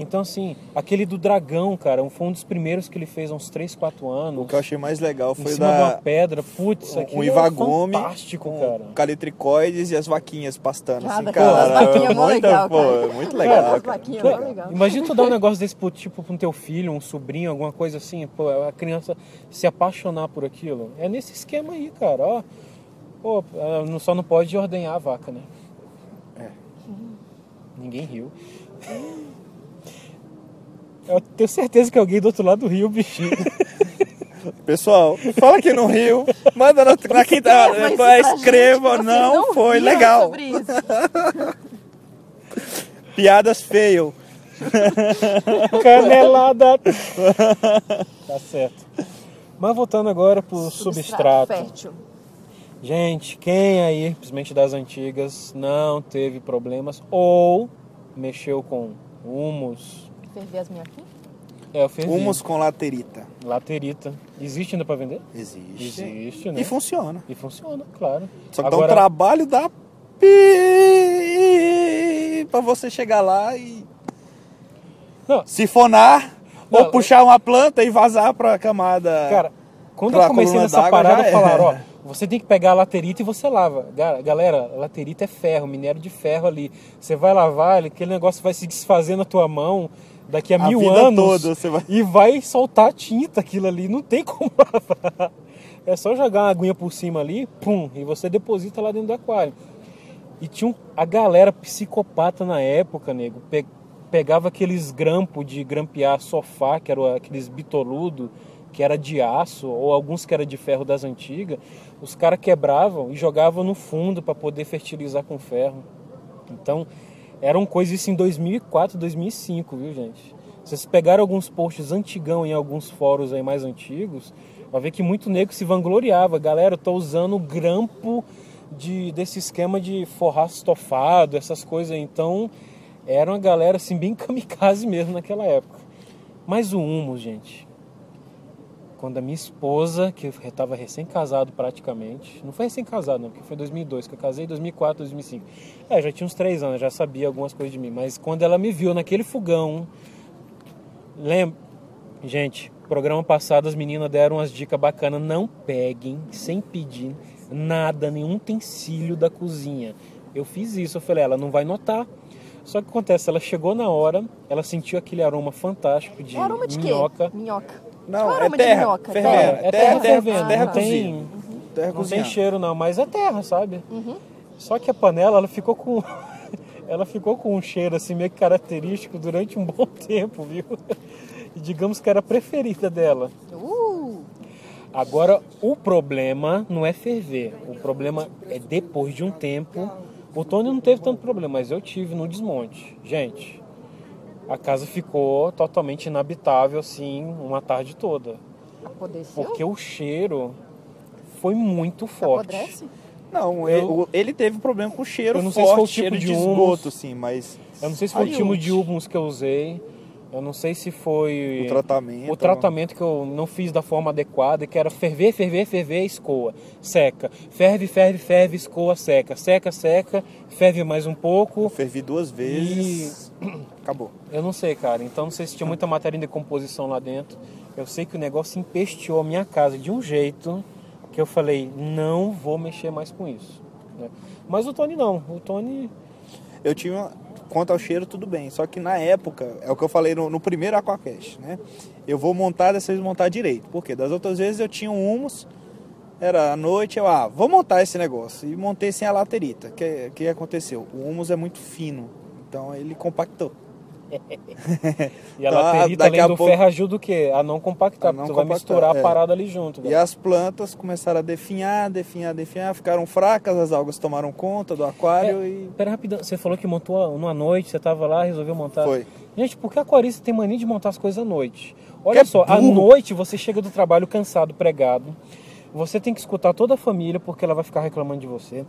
Então, assim, aquele do dragão, cara, foi um dos primeiros que ele fez há uns 3, 4 anos. O que eu achei mais legal em foi cima de uma da pedra. Putz, um, aquilo um é Ivagome fantástico, com cara. calitricoides e as vaquinhas pastando Nada, assim, cara, cara. as vaquinhas é muito, legal, pô, cara. muito Cara, legal, as cara. vaquinhas, Pô, mó legal. Imagina tu dar um negócio desse pro, tipo, pro teu filho, um sobrinho, alguma coisa assim, pô, a criança se apaixonar por aquilo. É nesse esquema aí, cara, ó. Pô, só não pode ordenhar a vaca, né? É. Ninguém riu. Eu tenho certeza que alguém do outro lado riu, bicho. Pessoal, fala que não riu, manda na, na quinta, gente, escreva, vocês não, foi legal. sobre isso. Piadas fail. Canelada. tá certo. Mas voltando agora pro substrato. fértil. Gente, quem aí, simplesmente das antigas, não teve problemas ou mexeu com humus? Ferver as minhoquinhas? É, eu fervi. Humus com laterita. Laterita. Existe ainda pra vender? Existe. Existe, né? E funciona. E funciona, claro. Só que dá Agora, um trabalho da pi pra você chegar lá e Não. sifonar Não, ou puxar uma planta e vazar pra camada. Cara, quando Pra eu comecei nessa parada, é. falaram, ó, você tem que pegar a laterita e você lava. Ga- Galera, laterita é ferro, minério de ferro ali. Você vai lavar, ele- aquele negócio vai se desfazer na tua mão daqui a, A mil anos. vai- E vai soltar tinta aquilo ali, não tem como lavar. É só jogar uma aguinha por cima ali, pum, e você deposita lá dentro do aquário. E tinha um- a galera psicopata na época, nego. pe- pegava aqueles grampos de grampear sofá, que eram aqueles bitoludo, que era de aço, ou alguns que era de ferro das antigas. Os caras quebravam e jogavam no fundo para poder fertilizar com ferro. Então, eram coisas isso em 2004, 2005, viu, gente? Se vocês pegaram alguns posts antigão em alguns fóruns aí mais antigos, vai ver que muito nego se vangloriava. Galera, eu tô usando grampo de, desse esquema de forrar estofado, essas coisas. Então, era uma galera assim bem kamikaze mesmo naquela época. Mas o humus, gente, quando a minha esposa, que eu estava recém-casado praticamente, não foi recém-casado não, porque foi em 2002, que eu casei em 2004, 2005. É, já tinha uns três anos, já sabia algumas coisas de mim, mas quando ela me viu naquele fogão, lembra, gente, programa passado as meninas deram umas dicas bacanas, não peguem, sem pedir, nada, nenhum utensílio da cozinha. Eu fiz isso, eu falei, ela não vai notar. Só que acontece, ela chegou na hora, ela sentiu aquele aroma fantástico de É aroma de minhoca. quê? Minhoca. Não, é terra, minhoca? fervendo. Terra. É terra fervendo, terra não tem. Terra não tem cheiro não, mas é terra, sabe? Uhum. Só que a panela, ela ficou com ela ficou com um cheiro assim meio característico durante um bom tempo, viu? E digamos que era a preferida dela. Uh, Agora, o problema não é ferver. O problema é depois de um tempo. O Tony não teve tanto problema, mas eu tive no desmonte. Gente, a casa ficou totalmente inabitável assim uma tarde toda. apodreceu? Porque o cheiro foi muito forte. Apodrece? Não, Eu- ele, teve problema com cheiro Eu não sei se foi forte, o tipo cheiro de de humus. esgoto, assim, mas Eu não sei se foi o tipo o- de humus que eu usei. Eu não sei se foi o tratamento. o tratamento que eu não fiz da forma adequada, que era ferver, ferver, ferver, escoa, seca. Ferve, ferve, ferve, escoa, seca. Seca, seca, ferve mais um pouco. Eu fervi duas vezes. Acabou. Eu não sei, cara. Então não sei se tinha muita matéria em decomposição lá dentro. Eu sei que o negócio empesteou a minha casa de um jeito que eu falei, não vou mexer mais com isso. né? Mas o Tony não. O Tony Eu tinha. Quanto ao cheiro, tudo bem. Só que na época, é o que eu falei no, no primeiro Aquacast, né? Eu vou montar, dessa vez montar direito. Porque das outras vezes eu tinha um humus, era à noite, eu, ah, vou montar esse negócio. E montei sem a laterita. O que, que aconteceu? O humus é muito fino, então ele compactou. E a Então, daqui além do pouco- ferro, ajuda o quê? A não compactar, A não porque tu vai compactar, misturar é. a parada ali junto. E velho. as plantas começaram a definhar, definhar, definhar, ficaram fracas, as algas tomaram conta do aquário e Pera rapidão, você falou que montou numa noite, você tava lá, resolveu montar. foi. Gente, por que aquarista tem mania de montar as coisas à noite? Olha Que é só, à noite você chega do trabalho cansado, pregado. Você tem que escutar toda a família porque ela vai ficar reclamando de você.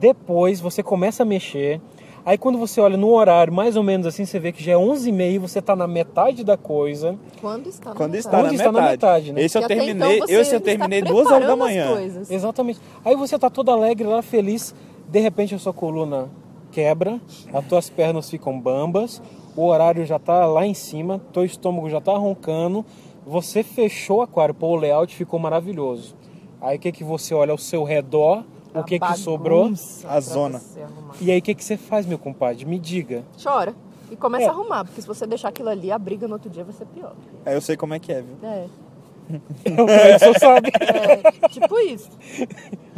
Depois você começa a mexer. Aí quando você olha no horário, mais ou menos assim, você vê que já é 11h30 e você tá na metade da coisa. Quando está na Quando metade? está na Quando está na metade. metade, né? Esse eu E até terminei, então eu, esse eu está terminei duas horas da manhã. Exatamente. Aí você tá todo alegre lá, feliz. De repente a sua coluna quebra, as tuas pernas ficam bambas, o horário já tá lá em cima, teu estômago já tá roncando, você fechou o aquário, pô, o layout ficou maravilhoso. Aí o que que você olha ao seu redor, o que que sobrou? A zona. E aí o que que você faz, meu compadre? Me diga. Chora. E começa É. a arrumar, porque se você deixar aquilo ali, a briga no outro dia vai ser pior. Aí eu sei como é que é, viu? É, O Cleiton sabe. é tipo isso.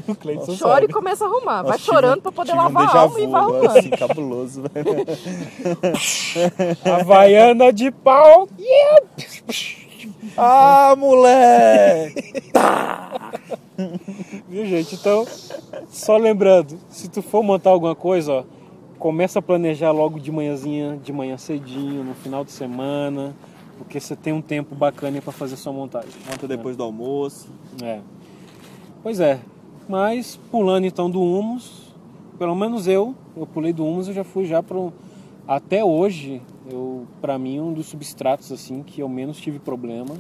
O Cleiton Chora sabe. e começa a arrumar. vai Nossa, chorando pra poder tive um lavar a alma e vu vai agora, arrumando. assim, cabuloso, velho. Havaiana de pau. ah, moleque! Viu, gente? Então, só lembrando, se tu for montar alguma coisa, ó, começa a planejar logo de manhãzinha, de manhã cedinho, no final de semana, porque você tem um tempo bacana para fazer sua montagem. Monta depois do almoço. É. Pois é. Mas pulando então do humus, pelo menos eu, eu pulei do humus, eu já fui já pro até hoje, eu para mim um dos substratos assim que eu menos tive problema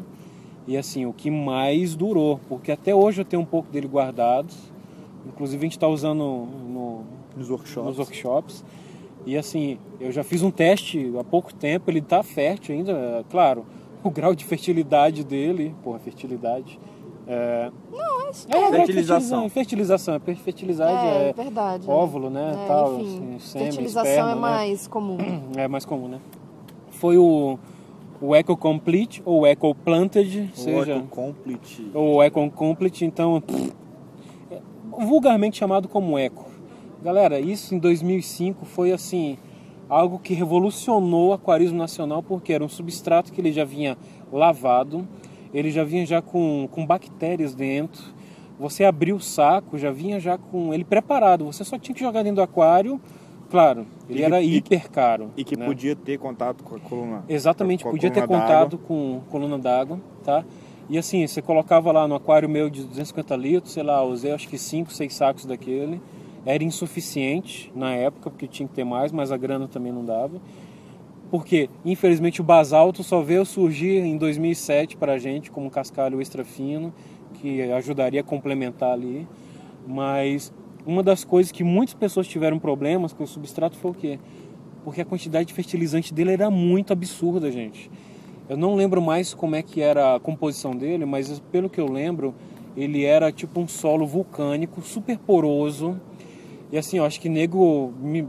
e assim, o que mais durou, porque até hoje eu tenho um pouco dele guardado. Inclusive a gente está usando no, Nos workshops. nos workshops. E assim, eu já fiz um teste há pouco tempo, ele tá fértil ainda, é, claro. O grau de fertilidade dele, porra, fertilidade. É, Não, é é, o grau de Fertilização. Fertilização, é, É, é, verdade. é. óvulo, né? É, tal, enfim, assim, sêmen, fertilização esperma, é né? mais comum. É mais comum, né? Foi o, o Eco Complete ou Eco Planted, seja, Eco Complete. ou Eco Complete, então é vulgarmente chamado como Eco. Galera, isso em 2005 foi assim algo que revolucionou o aquarismo nacional porque era um substrato que ele já vinha lavado, ele já vinha já com, com bactérias dentro. Você abriu o saco, já vinha já com ele preparado. Você só tinha que jogar dentro do aquário. Claro, ele E era e hiper caro. E que né? podia ter contato com a coluna. Exatamente, a podia ter coluna contato com coluna d'água, tá? E assim, você colocava lá no aquário meu de 250 litros, sei lá, usei acho que 5, 6 sacos daquele. Era insuficiente na época, porque tinha que ter mais, mas a grana também não dava. Porque, infelizmente, o basalto só veio surgir em 2007 para a gente como cascalho extra fino, que ajudaria a complementar ali. Mas uma das coisas que muitas pessoas tiveram problemas com o substrato foi o quê? Porque a quantidade de fertilizante dele era muito absurda, gente. Eu não lembro mais como é que era a composição dele, mas pelo que eu lembro, ele era tipo um solo vulcânico, super poroso. E assim, eu acho que nego me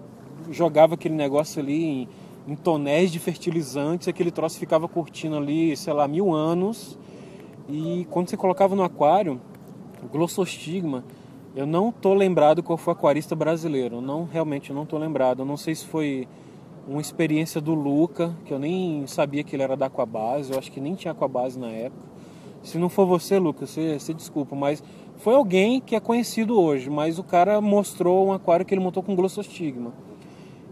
jogava aquele negócio ali em, em tonéis de fertilizantes, aquele troço ficava curtindo ali, sei lá, mil anos. E quando você colocava no aquário, glossostigma, eu não tô lembrado qual foi o aquarista brasileiro. Não realmente não tô lembrado. Eu não sei se foi uma experiência do Luca, que eu nem sabia que ele era da Aquabase, eu acho que nem tinha Aquabase na época. Se não for você, Lucas, você, você desculpa, mas foi alguém que é conhecido hoje, mas o cara mostrou um aquário que ele montou com glossostigma.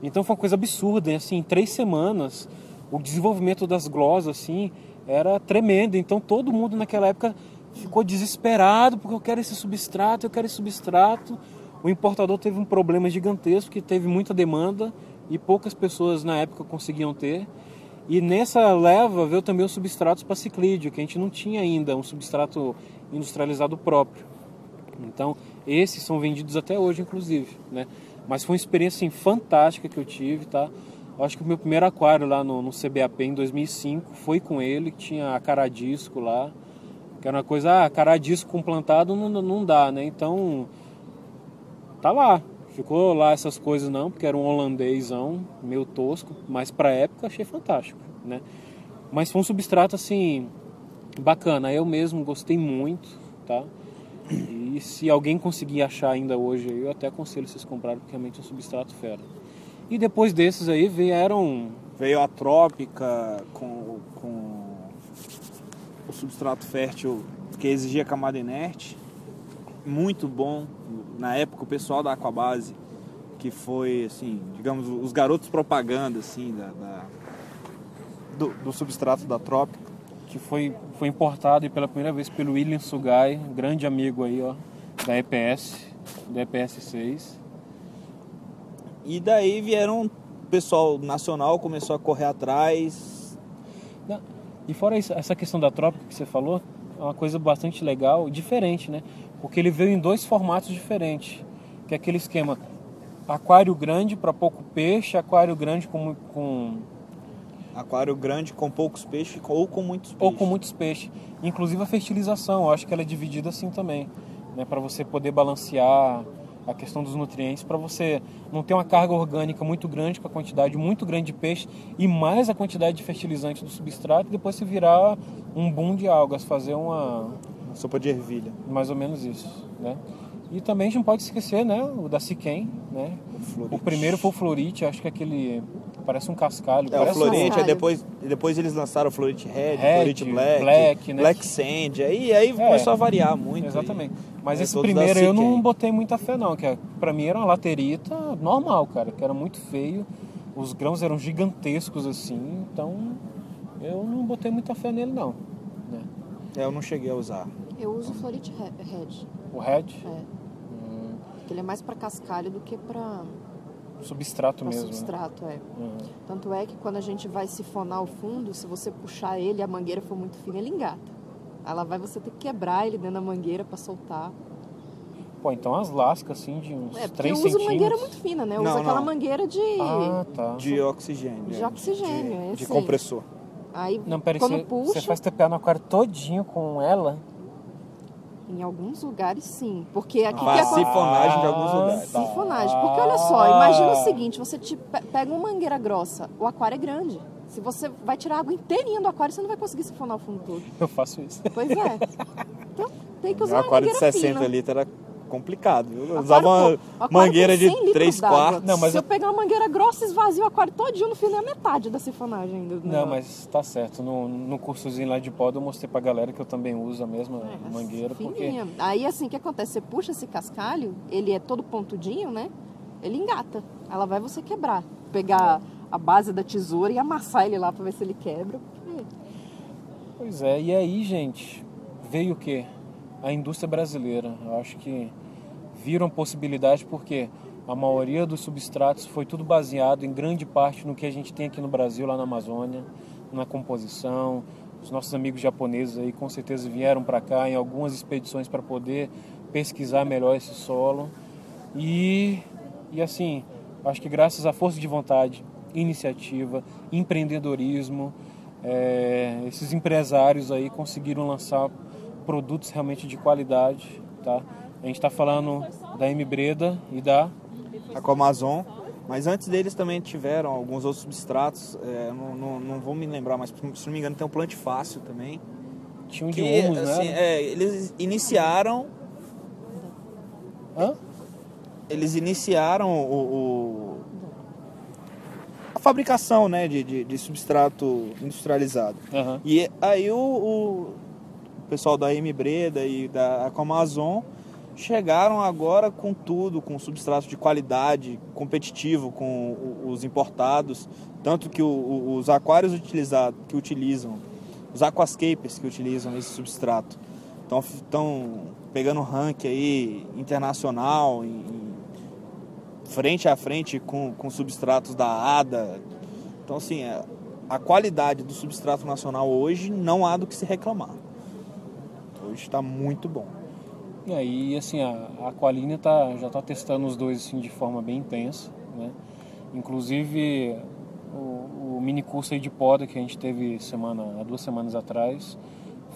Então foi uma coisa absurda, assim, em três semanas, o desenvolvimento das glosas, assim, era tremendo. Então todo mundo naquela época ficou desesperado, porque eu quero esse substrato, eu quero esse substrato. O importador teve um problema gigantesco, que teve muita demanda, e poucas pessoas na época conseguiam ter. E nessa leva veio também os substratos para ciclídeo, que a gente não tinha ainda um substrato industrializado próprio. Então, esses são vendidos até hoje, inclusive, né? Mas foi uma experiência assim, fantástica que eu tive, tá? Acho que o meu primeiro aquário lá no, no CBAP em 2005 foi com ele, tinha a caradisco lá, que era uma coisa, ah, caradisco com plantado não, não dá, né? Então, tá lá. Ficou lá essas coisas não, porque era um holandêsão, meio tosco, mas pra época achei fantástico, né? Mas foi um substrato assim bacana, eu mesmo gostei muito, tá? E se alguém conseguir achar ainda hoje, eu até aconselho vocês comprarem, porque realmente é um substrato fera. E depois desses aí vieram Veio a trópica com, com o substrato fértil que exigia camada inerte. Muito bom. Na época o pessoal da Aquabase, que foi assim, digamos, os garotos propaganda assim, da, da- do, do substrato da trópica. que foi, foi importado pela primeira vez pelo William Sugai, grande amigo aí, ó, da EPS, da EPS 6. E daí vieram o pessoal nacional começou a correr atrás. Não, E fora isso, essa questão da trópica que você falou, é uma coisa bastante legal, diferente, né? Porque ele veio em dois formatos diferentes. Que é aquele esquema aquário grande para pouco peixe, aquário grande com, com Aquário grande com poucos peixes ou com muitos peixes. ou com muitos peixes. Inclusive a fertilização, eu acho que ela é dividida assim também, né, para você poder balancear a questão dos nutrientes, para você não ter uma carga orgânica muito grande com a quantidade muito grande de peixe e mais a quantidade de fertilizante do substrato e depois se virar um boom de algas, fazer uma Sopa de ervilha. mais ou menos isso, né? E também a gente não pode esquecer, né, o da Siquem, né? Florite. O primeiro foi o Florite, acho que aquele parece um cascalho, É, o um- Florite, aí Caralho. depois, depois eles lançaram o Florite Red, Red, Florite Black, Black, né? Black Sand, aí, aí começou a variar muito. Exatamente. e- Mas é, esse primeiro eu não botei muita fé não, que é- pra mim era uma laterita normal, cara, que era muito feio. Os grãos eram gigantescos assim, então eu não botei muita fé nele não. né? É, eu não cheguei a usar. Eu uso Florite Re- Red. O Red, É. Porque ele é mais pra cascalho do que pra, substrato pra mesmo. né? substrato, é. Uhum. Tanto é que quando a gente vai sifonar o fundo, se você puxar ele e a mangueira for muito fina, ele engata. Ela vai você ter que quebrar ele dentro da mangueira pra soltar. Pô, então as lascas assim de uns É, porque 3 eu uso centímetros. mangueira muito fina, né? Eu Não, uso aquela não. mangueira de, Ah, tá. De oxigênio. de é, oxigênio. é De, de assim. compressor. Aí, Não, peraí, quando você, puxa, você faz TPA no aquário todinho com ela? Em alguns lugares sim. Porque aqui Faz que acontece... sifonagem de alguns lugares. tá. Sifonagem. Porque olha só, imagina o seguinte, você te pe- pega uma mangueira grossa, o aquário é grande. Se você vai tirar a água inteirinha do aquário, você não vai conseguir sifonar o fundo todo. Eu faço isso. Pois é. Então, tem que usar uma aquário de mangueira 60 fina. litros era complicado. viu? Eu Aquário, usava aquário mangueira de 100 litros 3 d'água. quartos. Não, mas Se eu- eu pegar uma mangueira grossa, esvazio o aquário todinho, no fim não é metade da sifonagem ainda. do Não, negócio. mas tá certo. No, no cursozinho lá de pod eu mostrei pra galera que eu também uso a mesma É, mangueira, porque. Aí assim, o que acontece? Você puxa esse cascalho, ele é todo pontudinho, né? Ele engata. Ela vai você quebrar. Pegar a base da tesoura e amassar ele lá pra ver se ele quebra. Pois é, e aí, gente, veio o quê? A indústria brasileira. Eu acho que viram possibilidade porque a maioria dos substratos foi tudo baseado em grande parte no que a gente tem aqui no Brasil, lá na Amazônia, na composição. Os nossos amigos japoneses aí com certeza vieram para cá em algumas expedições para poder pesquisar melhor esse solo. E, e assim, acho que graças à força de vontade, iniciativa, empreendedorismo, é, esses empresários aí conseguiram lançar produtos realmente de qualidade, tá? A gente está falando da M Breda e da Aquamazon. Mas antes deles também tiveram alguns outros substratos. é, não, não, não vou me lembrar, mas se não me engano tem o Plant Fácil também. tinha um de Que, humus, assim, né? é, eles iniciaram Hã? eles iniciaram o, o- a fabricação né, de, de, de substrato industrializado. Aham. E aí o, o pessoal da M Breda e da Aquamazon chegaram agora com tudo, com substrato de qualidade, competitivo com os importados, tanto que os aquários utilizados, que utilizam, os aquascapers que utilizam esse substrato, estão pegando rank aí internacional, em- frente a frente com, com substratos da ADA. Então assim, é, a qualidade do substrato nacional hoje não há do que se reclamar. Hoje está muito bom. E aí, assim, a, a Aqualine tá, já está testando os dois assim, de forma bem intensa, né? Inclusive, o, o mini curso aí de poda que a gente teve semana, há duas semanas atrás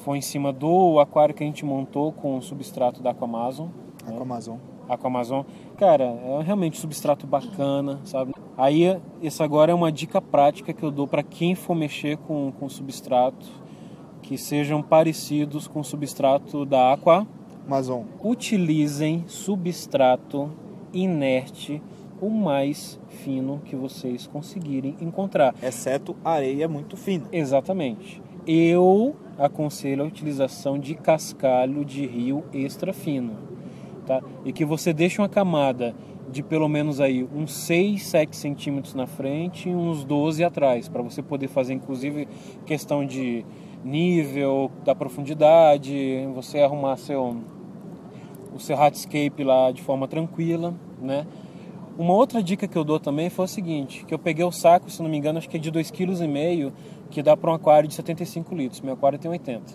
foi em cima do aquário que a gente montou com o substrato da Aquamazon. né? Aquamazon. Aquamazon. Cara, é realmente um substrato bacana, sabe? Aí, essa agora é uma dica prática que eu dou para quem for mexer com, com substrato que sejam parecidos com o substrato da Aqua Amazon. utilizem substrato inerte o mais fino que vocês conseguirem encontrar. Exceto areia muito fina. Exatamente. Eu aconselho a utilização de cascalho de rio extra fino, tá? E que você deixe uma camada de pelo menos aí uns 6, 7 centímetros na frente e uns 12 atrás, para você poder fazer inclusive questão de nível, da profundidade, você arrumar seu o seu hardscape lá de forma tranquila, né? Uma outra dica que eu dou também foi o seguinte, que eu peguei o saco, se não me engano, acho que é de 2,5 kg, que dá para um aquário de 75 litros. Meu aquário tem 80.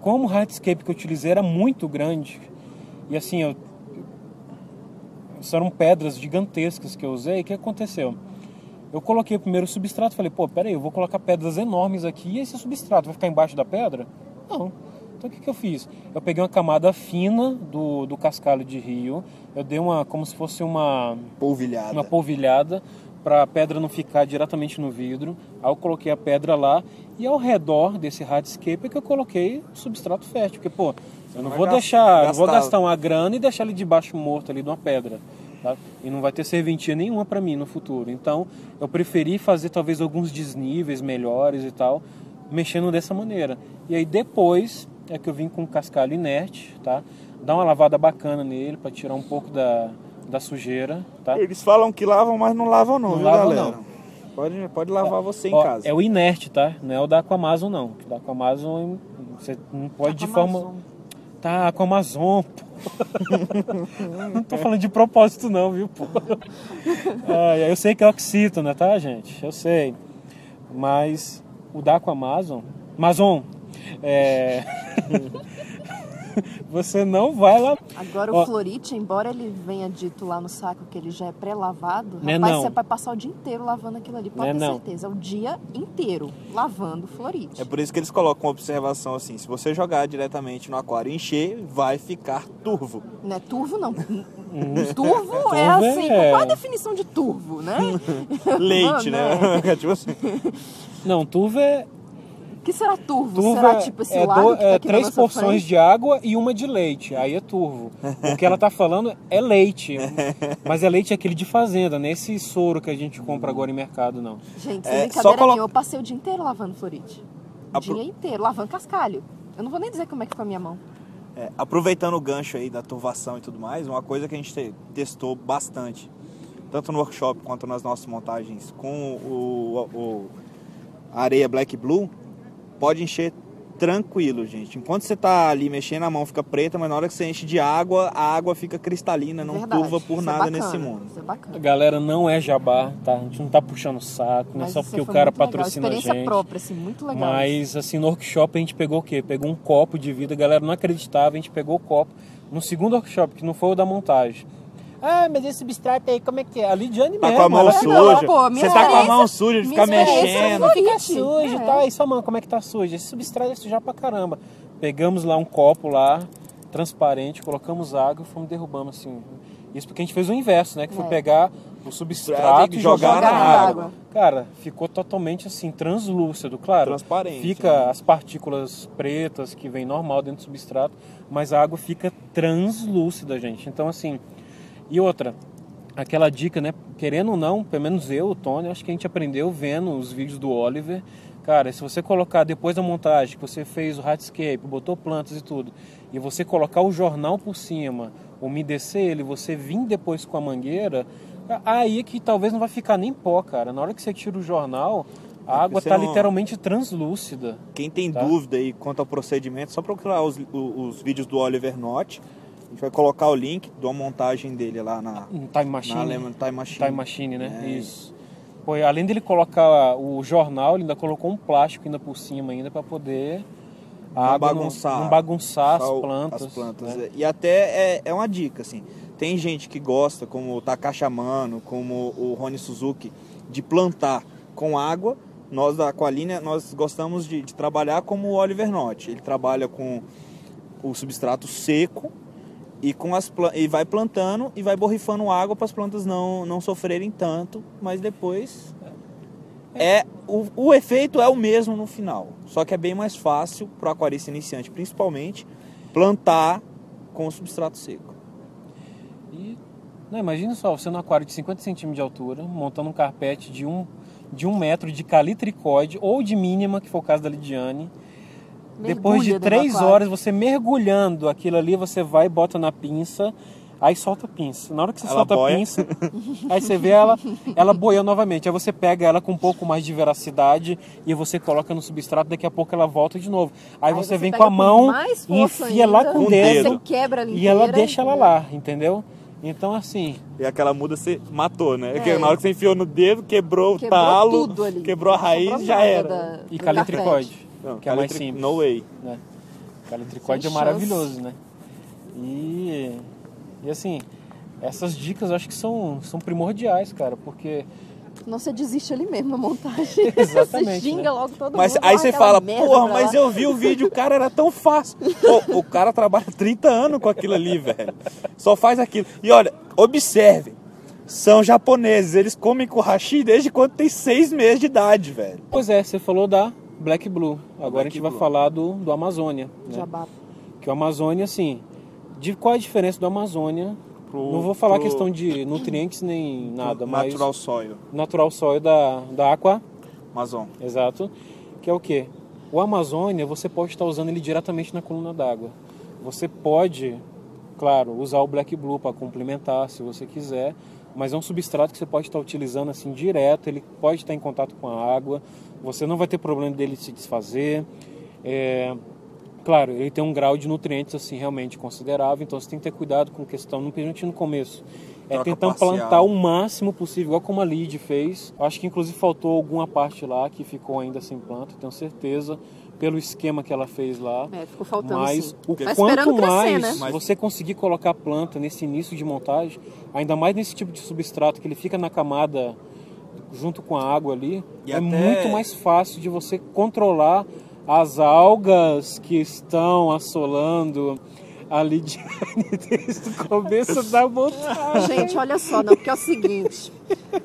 Como o hardscape que eu utilizei era muito grande, e assim, eu, eram pedras gigantescas que eu usei, o que aconteceu? Eu coloquei o primeiro substrato, falei, pô, peraí, eu vou colocar pedras enormes aqui e esse substrato vai ficar embaixo da pedra? Não. Então o que, que eu fiz? Eu peguei uma camada fina do, do cascalho de rio, eu dei uma, como se fosse uma, Polvilhada. uma polvilhada para a pedra não ficar diretamente no vidro. Aí eu coloquei a pedra lá e ao redor desse hardscape é que eu coloquei o substrato fértil, porque pô, eu não vou gas- deixar, não vou gastar- gastar uma grana e deixar ele debaixo morto ali de uma pedra. Tá? E não vai ter serventia nenhuma para mim no futuro. Então, eu preferi fazer talvez alguns desníveis melhores e tal, mexendo dessa maneira. E aí depois é que eu vim com o cascalho inerte, tá? Dar uma lavada bacana nele para tirar um pouco da, da sujeira, tá? Eles falam que lavam, mas não lavam não, Não viu, lavam, galera? não. Pode, pode lavar você em Ó, casa. É o inerte, tá? Não é o da Aquamazon, não. O da Aquamazon você não pode de forma. Tá, Aquamazon, pô. não tô falando de propósito, não, viu, pô? É, eu sei que é oxítona, tá, gente? Eu sei. Mas o da Aquamazon. Amazon. É. você não vai lá. Agora Ó. o Florite, embora ele venha dito lá no saco que ele já é pré-lavado, Né, rapaz, não. você vai passar o dia inteiro lavando aquilo ali, pode Né, ter não. certeza. O dia inteiro lavando Florite. É por isso que eles colocam uma observação assim: se você jogar diretamente no aquário e encher, vai ficar turvo. Não é turvo, não. turvo é Turvo assim. é- Qual a definição de turvo, né? Leite, Mano, né? tipo assim. Não, turvo é. O que será turvo? Turvo será é, tipo esse é lago do- que tá é na três nossa porções frente? de água e uma de leite. Aí é turvo. O que ela tá falando é leite. Mas é leite aquele de fazenda, não é esse soro que a gente compra agora em mercado, não. Gente, sem É, brincadeira só colo- nenhuma, eu passei o dia inteiro lavando Florite. O Apro- dia inteiro, lavando cascalho. Eu não vou nem dizer como é que ficou a minha mão. É, aproveitando o gancho aí da turvação e tudo mais, uma coisa que a gente te- testou bastante, tanto no workshop quanto nas nossas montagens com o, o- o- a areia Black Blue, pode encher tranquilo, gente. Enquanto você tá ali mexendo, a mão fica preta, mas na hora que você enche de água, a água fica cristalina, não Verdade, turva por isso é nada bacana, nesse mundo. Isso é bacana. Galera, não é jabá, tá? A gente não tá puxando o saco, não é Mas só porque o cara muito legal. patrocina a gente. própria, assim, muito legal. Mas assim, no workshop a gente pegou o quê? Pegou um copo de vida, a galera não acreditava, a gente pegou o copo. No segundo workshop, que não foi o da montagem. Ah, mas esse substrato aí, como é que é? A Lidiane Tá mesmo. com a mão ela- suja, pô, você tá com a mão suja de ficar mexendo. foi- Fica sujo e é. tal. E sua mão, como é que tá suja? Esse substrato é sujar pra caramba. Pegamos lá um copo lá, transparente, colocamos água e fomos derrubando assim. Isso porque a gente fez o inverso, né? Que foi É. pegar o substrato E jogar jogar na na água. água. Cara, ficou totalmente assim, translúcido, claro. Transparente, Fica né? as partículas pretas que vem normal dentro do substrato, mas a água fica translúcida, gente. Então, assim. E outra, aquela dica, né? Querendo ou não, pelo menos eu, o Tony, acho que a gente aprendeu vendo os vídeos do Oliver. Cara, se você colocar depois da montagem, que você fez o hardscape, botou plantas e tudo, e você colocar o jornal por cima, umedecer ele, você vir depois com a mangueira, aí é que talvez não vai ficar nem pó, cara. Na hora que você tira o jornal, a água você tá não- literalmente translúcida. Quem tem Tá. dúvida aí quanto ao procedimento, só procurar os, os vídeos do Oliver Knott. A gente vai colocar o link de uma montagem dele lá na, time machine. na Time Machine. Time Machine, né? É. Isso. Pô, além dele colocar o jornal, ele ainda colocou um plástico ainda por cima ainda para poder Não bagunçar. não, bagunçar as plantas. as plantas. né? E até é, é uma dica, assim. Tem gente que gosta, como o Takashi Amano, como o Rony Suzuki, de plantar com água. Nós da Aqualinha, nós gostamos de, de trabalhar como o Oliver Knott. Ele trabalha com o substrato seco e, com as, e vai plantando e vai borrifando água para as plantas não, não sofrerem tanto, mas depois é o, o efeito é o mesmo no final. Só que é bem mais fácil para o aquarista iniciante, principalmente, plantar com substrato seco. E, não, imagina só, você no aquário de 50 centímetros de altura, montando um carpete de um, de um metro de calitricoide ou de mínima, que foi o caso da Lidiane. Depois de três horas, você mergulhando aquilo ali, você vai e bota na pinça, aí solta a pinça. Na hora que você Ela solta boia. a pinça, aí você vê ela, ela boia novamente. Aí você pega ela com um pouco mais de veracidade e você coloca no substrato, daqui a pouco ela volta de novo. Aí, você, vem pega com a mão mais e enfia lá ainda, com o Com o dedo, Você quebra ela e ela deixa ela lá, entendeu? Então assim, E aquela muda você matou, né? É. Na hora que você enfiou no dedo, quebrou, o Quebrou talo, tudo ali. quebrou a raiz, já era. da- e carpete. Não, que é mais simples. No way. né? Calitricoide é maravilhoso, né? E, e assim, essas dicas eu acho que são, são primordiais, cara, porque Não, você desiste ali mesmo na montagem. Exatamente, Você xinga né? logo todo Mas mundo. aí você fala, porra, mas lá." eu vi o vídeo, o cara era tão fácil. Pô, o cara trabalha 30 anos com aquilo ali, velho. Só faz aquilo. E olha, observe. São japoneses, eles comem com hashi desde quando tem seis meses de idade, velho. Pois é, você falou da Black Blue. Agora Black a gente vai Blue. falar do, do Amazônia. Né? Jabá. Que o Amazônia, assim, de qual é a diferença do Amazônia? Pro- Não vou falar pro questão de nutrientes nem nada, mas Natural soil, natural soil da, da Aqua, Amazon. exato, que é o quê? O Amazônia, você pode estar usando ele diretamente na coluna d'água. Você pode, claro, usar o Black Blue para complementar, se você quiser, mas é um substrato que você pode estar utilizando assim direto, ele pode estar em contato com a água, você não vai ter problema dele se desfazer. É, claro, ele tem um grau de nutrientes assim realmente considerável, então você tem que ter cuidado com questão, não principalmente no começo. É Troca tentando parcial. plantar o máximo possível, igual como a Lid fez. Acho que inclusive faltou alguma parte lá que ficou ainda sem planta, tenho certeza, pelo esquema que ela fez lá. É, ficou faltando Mas sim. o Tá quanto esperando crescer, mais né? você conseguir colocar planta nesse início de montagem, ainda mais nesse tipo de substrato que ele fica na camada junto com a água ali, E é até- muito mais fácil de você controlar as algas que estão assolando a Lidiane desde o começo da montagem. Gente, olha só, não, porque é o seguinte.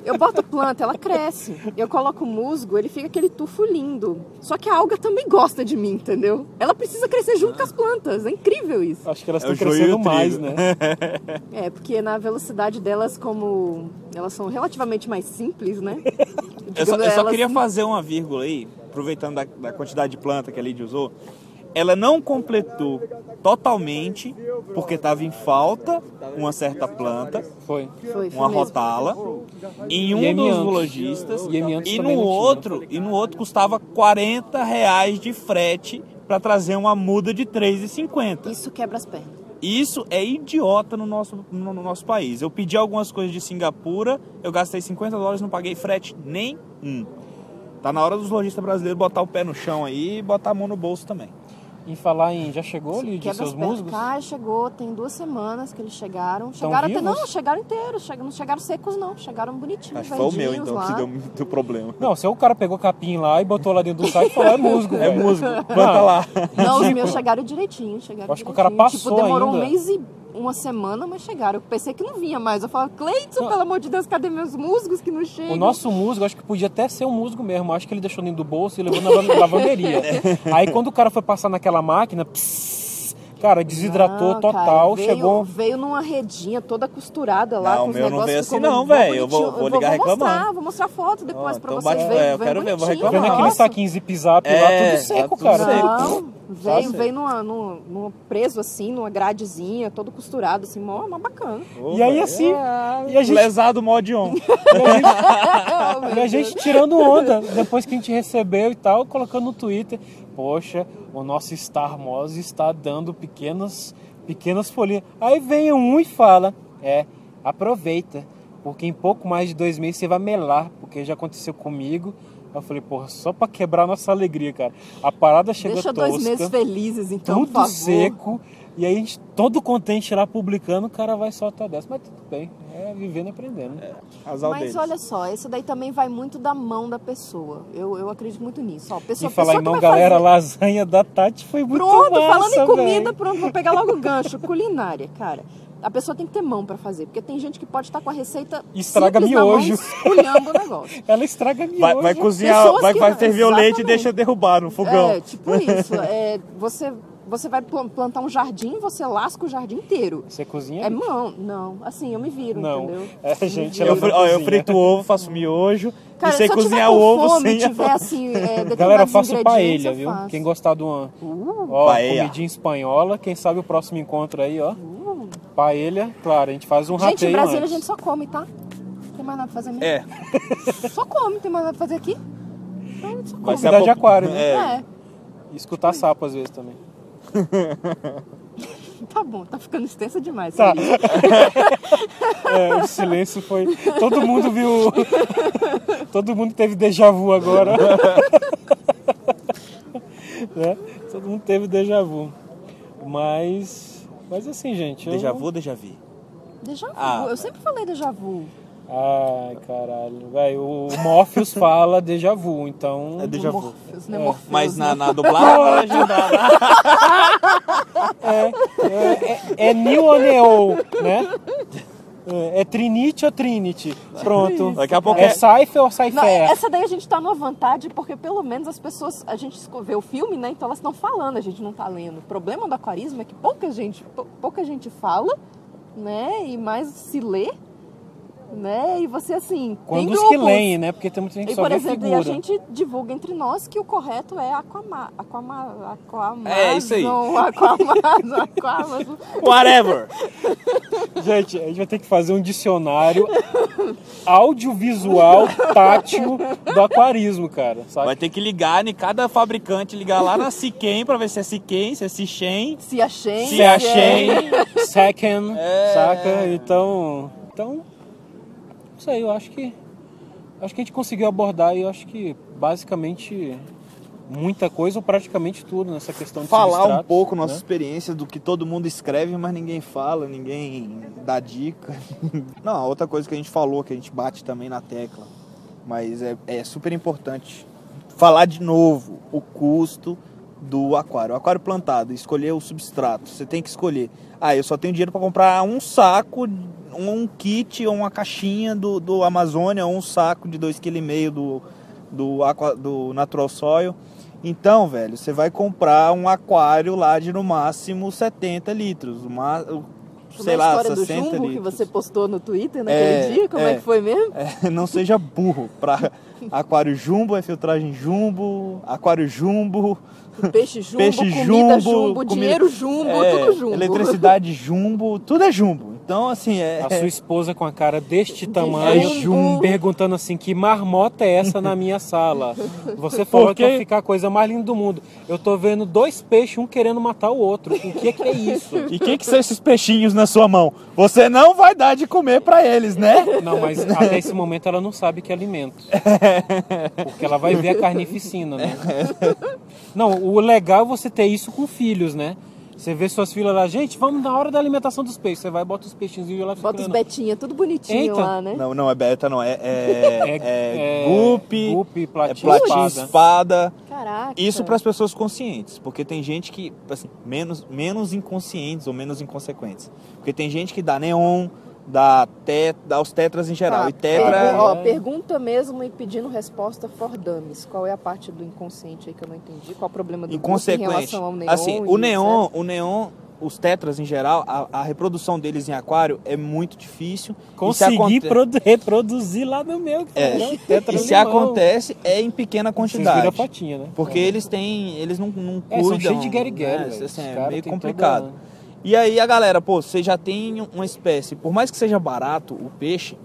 Eu boto planta, ela cresce. Eu coloco musgo, ele fica aquele tufo lindo. Só que a alga também gosta de mim, entendeu? Ela precisa crescer junto com as plantas. É incrível isso. Acho que elas É estão e crescendo mais, né? É, porque na velocidade delas, como elas são relativamente mais simples, né? Eu só, eu só elas- queria fazer uma vírgula aí, aproveitando da, da quantidade de planta que a Lidia usou. Ela não completou totalmente, porque estava em falta uma certa planta, Foi. Foi, foi uma rotala, em um dos lojistas, E e no tinha. outro, e no outro custava 40 reais de frete para trazer uma muda de 3,50. Isso quebra as pernas. Isso é idiota no nosso, no, no nosso país. Eu pedi algumas coisas de Singapura, eu gastei 50 dólares, não paguei frete nenhum. Tá na hora dos lojistas brasileiros botar o pé no chão aí e botar a mão no bolso também. Em falar em. Já chegou, Lidia, Quebra seus musgos? Cara, chegou, tem duas semanas que eles chegaram. Chegaram até. vivos? Não, chegaram inteiros. Chegam, não chegaram secos, não. Chegaram bonitinhos. Acho que foi o meu, então, lá. que deu muito problema. Não, se o cara pegou capim lá e botou lá dentro do site e falou, é musgo, É musgo, planta lá. Não, os meus chegaram direitinho. Chegaram Acho que o cara direitinho. passou Tipo, demorou ainda. um mês e uma semana, mas chegaram. Eu pensei que não vinha mais. Eu falava, Cleiton, pelo amor de Deus, cadê meus musgos que não chegam? O nosso musgo, acho que podia até ser um musgo mesmo. Acho que ele deixou dentro do bolso e levou na lavan- lavanderia. Aí quando o cara foi passar naquela máquina, pss, cara, desidratou Não, total, cara, veio, chegou. veio numa redinha toda costurada lá Não, com os meu não negócios. veio ficou assim não, velho. Eu vou- vou ligar vou mostrar, vou mostrar foto depois Ó, pra então bate- verem. é, eu veio quero ver, vou reclamar. Vendo aquele saquinho zip-zap lá, É, tudo seco, tá tudo cara. seco. Não, veio, seco. veio numa, numa, numa- preso assim, numa gradezinha, todo costurado, assim, mó, mó bacana. Ô, E aí assim, É. e a gente, Lesado mod on. e a gente tirando onda, depois que a gente recebeu e tal, colocando no Twitter, poxa, o nosso Star Moz está dando pequenas, pequenas folhinhas. Aí vem um e fala, é, aproveita, porque em pouco mais de dois meses você vai melar, porque já aconteceu comigo. Eu falei, porra, só pra quebrar nossa alegria, cara. A parada chegou Deixa tosca. dois meses felizes, então, por tudo favor. seco. E aí a gente todo contente lá publicando, o cara vai soltar dessa. Mas tudo bem, é vivendo e aprendendo. Azar Mas deles. olha só, isso daí também vai muito da mão da pessoa. Eu, eu acredito muito nisso. Ó, pessoa, e falar pessoa em mão, galera, fazer- lasanha da Tati foi muito Pronto, massa, falando em comida, velho. pronto, vou pegar logo o gancho. Culinária, cara. A pessoa tem que ter mão pra fazer, porque tem gente que pode estar com a receita Estraga miojo. mão, esculhamba o negócio. Ela estraga miojo. Vai, vai cozinhar, Pessoas vai, vai ferver o leite e deixa derrubar no fogão. É, tipo isso. É, você, você vai pl- plantar um jardim, você lasca o jardim inteiro. Você cozinha? É mão? Não. Assim, eu me viro, Não. entendeu? É, gente, viro. Eu, fri- ó, eu frito o ovo, faço miojo Cara, e sei se eu tiver cozinhar o ovo fome, sem tiver assim, é, Galera, eu faço paella, viu? faço. Quem gostar de uma Uh, ó, Paella. comidinha espanhola, quem sabe o próximo encontro aí, ó. Paella, claro, a gente faz um gente, em rateio Brasília a antes. gente só come, tá? Não tem mais nada pra fazer mesmo. É, Só come, tem mais nada pra fazer aqui. Então, a gente só come. vai ser Cidade de a aquário, né? É. É, E escutar sapo às vezes também. tá bom, tá ficando extensa demais. Tá. Felipe. É, o silêncio foi. Todo mundo viu. Todo mundo teve déjà vu agora. né? Todo mundo teve déjà vu. Mas. Mas assim, gente. eu- Déjà vu ou déjà vu? Déjà vu. Ah. Eu sempre falei déjà vu. Ai, caralho. Véi, o Morpheus fala déjà vu, então. É déjà vu. Morpheus, né? É. Morpheus, Mas né? na, na dublagem ou na legendada? É, é New ou Neo, né? É, é Trinity ou Trinity? Pronto. Daqui a pouco É é- Cypher ou Não, Cypher? essa daí a gente tá numa vantagem porque pelo menos as pessoas, a gente vê o filme, né? Então elas estão falando, a gente não tá lendo. O problema do aquarismo é que pouca gente, pou- pouca gente fala, né? E mais se lê, né? E você assim, tem Quando os que leem, né? Porque tem muita gente que E, só por exemplo, e figura. a gente divulga entre nós que o correto é aquama, aquama, aquamazon, É, isso aí. aquamazon, aquamazon. Whatever. Gente, a gente vai ter que fazer um dicionário audiovisual tátil do aquarismo, cara. Sabe? Vai ter que ligar em cada fabricante, ligar lá na Siquem pra ver se é Siquem, se é Sichem. Se achei. Se achei, second, É. saca? Então, então, não sei, eu acho que acho que a gente conseguiu abordar e eu acho que basicamente muita coisa ou praticamente tudo nessa questão de Falar um pouco nossa né? experiência do que todo mundo escreve, mas ninguém fala, ninguém dá dica. Não, outra coisa que a gente falou, que a gente bate também na tecla, mas é, é super importante falar de novo o custo do aquário. O aquário plantado, escolher o substrato, você tem que escolher. Ah, eu só tenho dinheiro para comprar um saco, um kit ou uma caixinha do, do Amazônia, ou um saco de 2,5 kg do, do, aqua, do Natural Soil. Então, velho, você vai comprar um aquário lá de no máximo 70 litros. Uma, sei lá, história do 60 jumbo que você postou no Twitter naquele É, dia? Como é. é. que foi mesmo? É, não seja burro. Pra aquário jumbo, é filtragem jumbo, aquário jumbo, Peixe jumbo, peixe comida jumbo, jumbo, comida- dinheiro jumbo, é, tudo jumbo. eletricidade jumbo, tudo é jumbo. Então, assim, é. A sua esposa com a cara deste tamanho, jumbo. perguntando assim, que marmota é essa na minha sala? Você falou Por que vai ficar a coisa mais linda do mundo. Eu tô vendo dois peixes, um querendo matar o outro. O que é, que é isso? E o que, que são esses peixinhos na sua mão? Você não vai dar de comer pra eles, né? Não, mas até esse momento ela não sabe que é alimento. Porque ela vai ver a carnificina, né? Não, o legal é você ter isso com filhos, né? Você vê suas filhas lá, gente, vamos na hora da alimentação dos peixes. Você vai, bota os peixinhos e fica Bota os betinha, tudo bonitinho Eita. lá, né? Não, não é beta, não. É, é, é, guppy, é platinho, platinho, espada. espada. Caraca. Isso para as pessoas conscientes, porque tem gente que, assim, menos, menos inconscientes ou menos inconsequentes. Porque tem gente que dá neon, dá, tet, dá os tetras em geral. Tá, E tetra ó, é- pergunta mesmo e pedindo resposta for dummies. Qual é a parte do inconsciente aí que eu não entendi? Qual é o problema do grupo em relação ao neon? Assim, o neon, etc? o neon, os tetras em geral, a, a reprodução deles em aquário é muito difícil. Se Consegui aconte- reproduzir lá no meu. que É, um tetra E se limão. acontece, é em pequena quantidade. a fotinha, né? Porque eles têm. Eles não, não É, cuidam. são cheios de guerigueri, né? Assim, é meio complicado. toda- E aí a galera, pô, você já tem uma espécie, por mais que seja barato o peixe,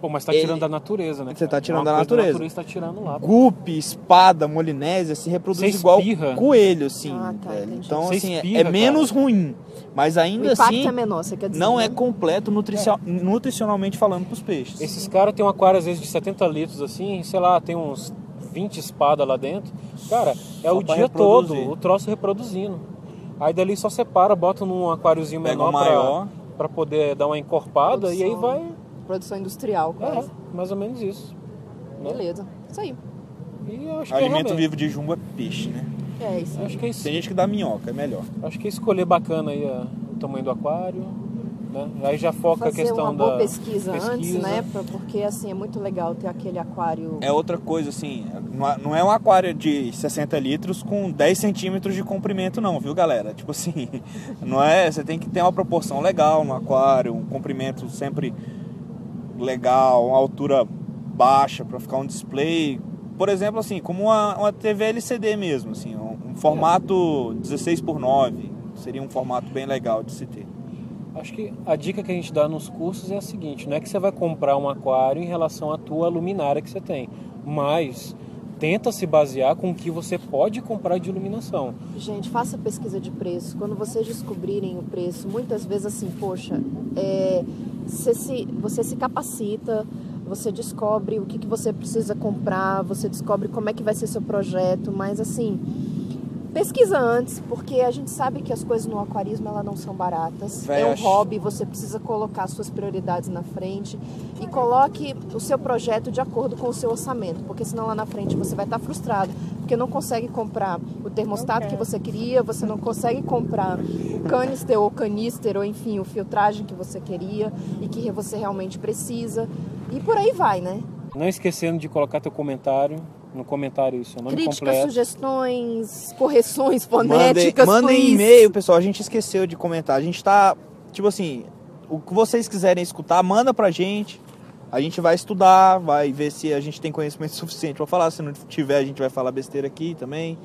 Pô, mas tá Ele- tirando da natureza, né? Você tá tirando Uma da coisa natureza. natureza tá tirando lá. pô. gupe, espada, molinésia se reproduz igual coelho, assim, Ah, tá. Então, Você assim, é- espirra, é menos cara. ruim. Mas O ainda impacto assim, é menor, você quer dizer. não né? é completo nutricio- nutricionalmente falando pros peixes. Esses caras têm um aquário às vezes de 70 litros assim, sei lá, tem uns 20 espadas lá dentro. Cara, é Só o dia reproduzir. todo, o troço reproduzindo. Aí dali só separa, bota num aquáriozinho Pega menor um maior. Pra, pra poder dar uma encorpada e aí Produção. vai. Produção industrial, É, quase. mais ou menos isso. né? Beleza. Isso aí. E eu acho O que é alimento vivo de jumbo é peixe, né? É isso aí. Acho que é isso. Tem gente que dá minhoca, é melhor. Acho que é escolher bacana aí a- o tamanho do aquário. Né? Aí já foca a Fazer questão uma boa da pesquisa, antes, pesquisa. né? pra- Porque assim, é muito legal ter aquele aquário. É outra coisa, assim, não é- não é um aquário de 60 litros com 10 centímetros de comprimento, não, viu, galera? Tipo assim, não é. Você tem que ter uma proporção legal no aquário, um comprimento sempre legal, uma altura baixa para ficar um display. Por exemplo, assim, como uma, uma TV LCD mesmo, assim, um, um formato 16 por 9 seria um formato bem legal de se ter. Acho que a dica que a gente dá nos cursos é a seguinte: não é que você vai comprar um aquário em relação à tua luminária que você tem, mas tenta se basear com o que você pode comprar de iluminação. Gente, faça pesquisa de preço. Quando vocês descobrirem o preço, muitas vezes assim, poxa, é, você, se, você se capacita, você descobre o que, que você precisa comprar, você descobre como é que vai ser seu projeto, mas assim, Pesquisa antes, porque a gente sabe que as coisas no aquarismo elas não são baratas. Véi, é um hobby, você precisa colocar suas prioridades na frente e coloque o seu projeto de acordo com o seu orçamento, porque senão lá na frente você vai estar frustrado, porque não consegue comprar o termostato que você queria, você não consegue comprar o canister ou canister ou enfim, o filtragem que você queria e que você realmente precisa. E por aí vai, né? Não esquecendo de colocar teu comentário. No comentário, seu nome Críticas, completo. sugestões, correções fonéticas, mandem please. e-mail, pessoal. A gente esqueceu de comentar. A gente tá, tipo assim, o que vocês quiserem escutar, manda pra gente. A gente vai estudar, vai ver se a gente tem conhecimento suficiente pra falar. Se não tiver, a gente vai falar besteira aqui também,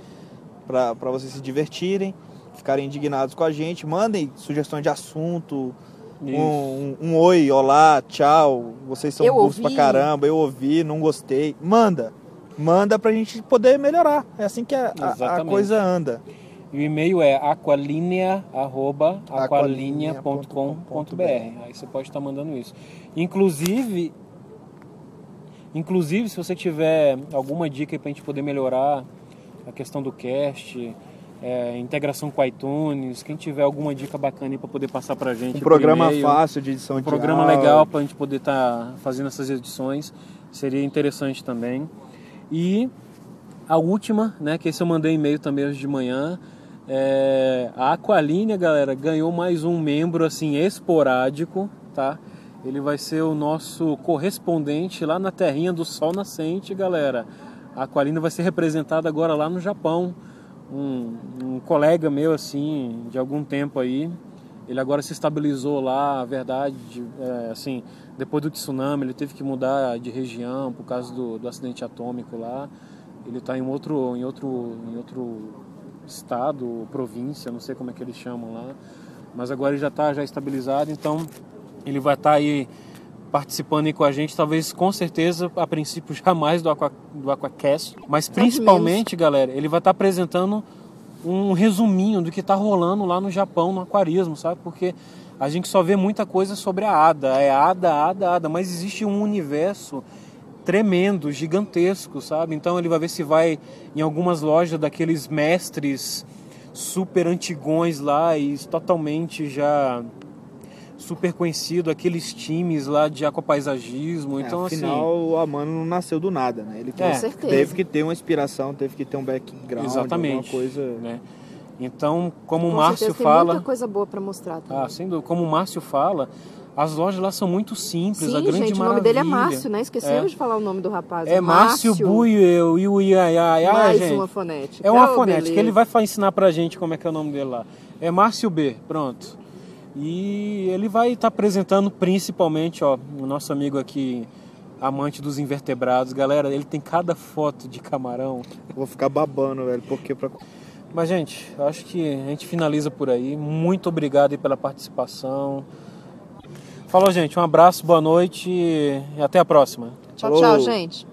pra pra vocês se divertirem, ficarem indignados com a gente. Mandem sugestões de assunto, um, Isso. um- um oi, olá, tchau. Vocês são burros pra caramba, eu ouvi, não gostei. Manda, manda pra gente poder melhorar. É assim que a, a- a coisa anda. E o e-mail é aqualinea.aqualinea.com.br. Aqualinea.com.br. Aí você pode estar mandando isso. Inclusive, inclusive se você tiver alguma dica para a gente poder melhorar a questão do cast, é, integração com iTunes, quem tiver alguma dica bacana para poder passar para a gente. Um programa fácil de edição um de programa legal para a gente poder estar fazendo essas edições seria interessante também e a última né que esse eu mandei e-mail também hoje de manhã é, a Aqualinea galera ganhou mais um membro assim esporádico tá? Ele vai ser o nosso correspondente lá na terrinha do sol nascente galera. A Aqualinea vai ser representada agora lá no Japão. Um, um colega meu assim de algum tempo aí ele agora se estabilizou lá, a verdade, é, assim, depois do tsunami ele teve que mudar de região por causa do, do acidente atômico lá. Ele está em outro, em outro, em outro estado, província, não sei como é que eles chamam lá. Mas agora ele já está já estabilizado, então ele vai estar aí participando aí com a gente, talvez com certeza, a princípio jamais do, Aqua, do Aquacast, mas principalmente, galera, ele vai estar apresentando um resuminho do que está rolando lá no Japão, no aquarismo, sabe? Porque a gente só vê muita coisa sobre a ADA, é ADA, ADA, ADA, mas existe um universo tremendo, gigantesco, sabe? Então ele vai ver se vai em algumas lojas daqueles mestres super antigões lá e totalmente já super conhecido, aqueles times lá de aquapaisagismo. Então, é, assim, afinal, o Amano não nasceu do nada, né? Ele É. teve, Com certeza. teve que ter uma inspiração, teve que ter um background, exatamente, alguma coisa... né? Então, como o Com Márcio certeza, fala, Tem muita coisa boa pra mostrar também. Ah, sem dúvida. Como o Márcio fala, as lojas lá são muito simples, a Sim, grande gente, o maravilha. nome dele é Márcio, né? Esqueceu É. de falar o nome do rapaz. É Márcio Buio e o Iaiai, Mais gente. uma fonética. É uma Oh, fonética. beleza. Ele vai ensinar pra gente como é que é o nome dele lá. É Márcio B, pronto. E ele vai estar apresentando principalmente, ó, o nosso amigo aqui, amante dos invertebrados. Galera, ele tem cada foto de camarão. Vou ficar babando, velho, porque pra... Mas, gente, acho que a gente finaliza por aí. Muito obrigado aí pela participação. Falou, gente. Um abraço, boa noite e até a próxima. Tchau, Falou. tchau, gente.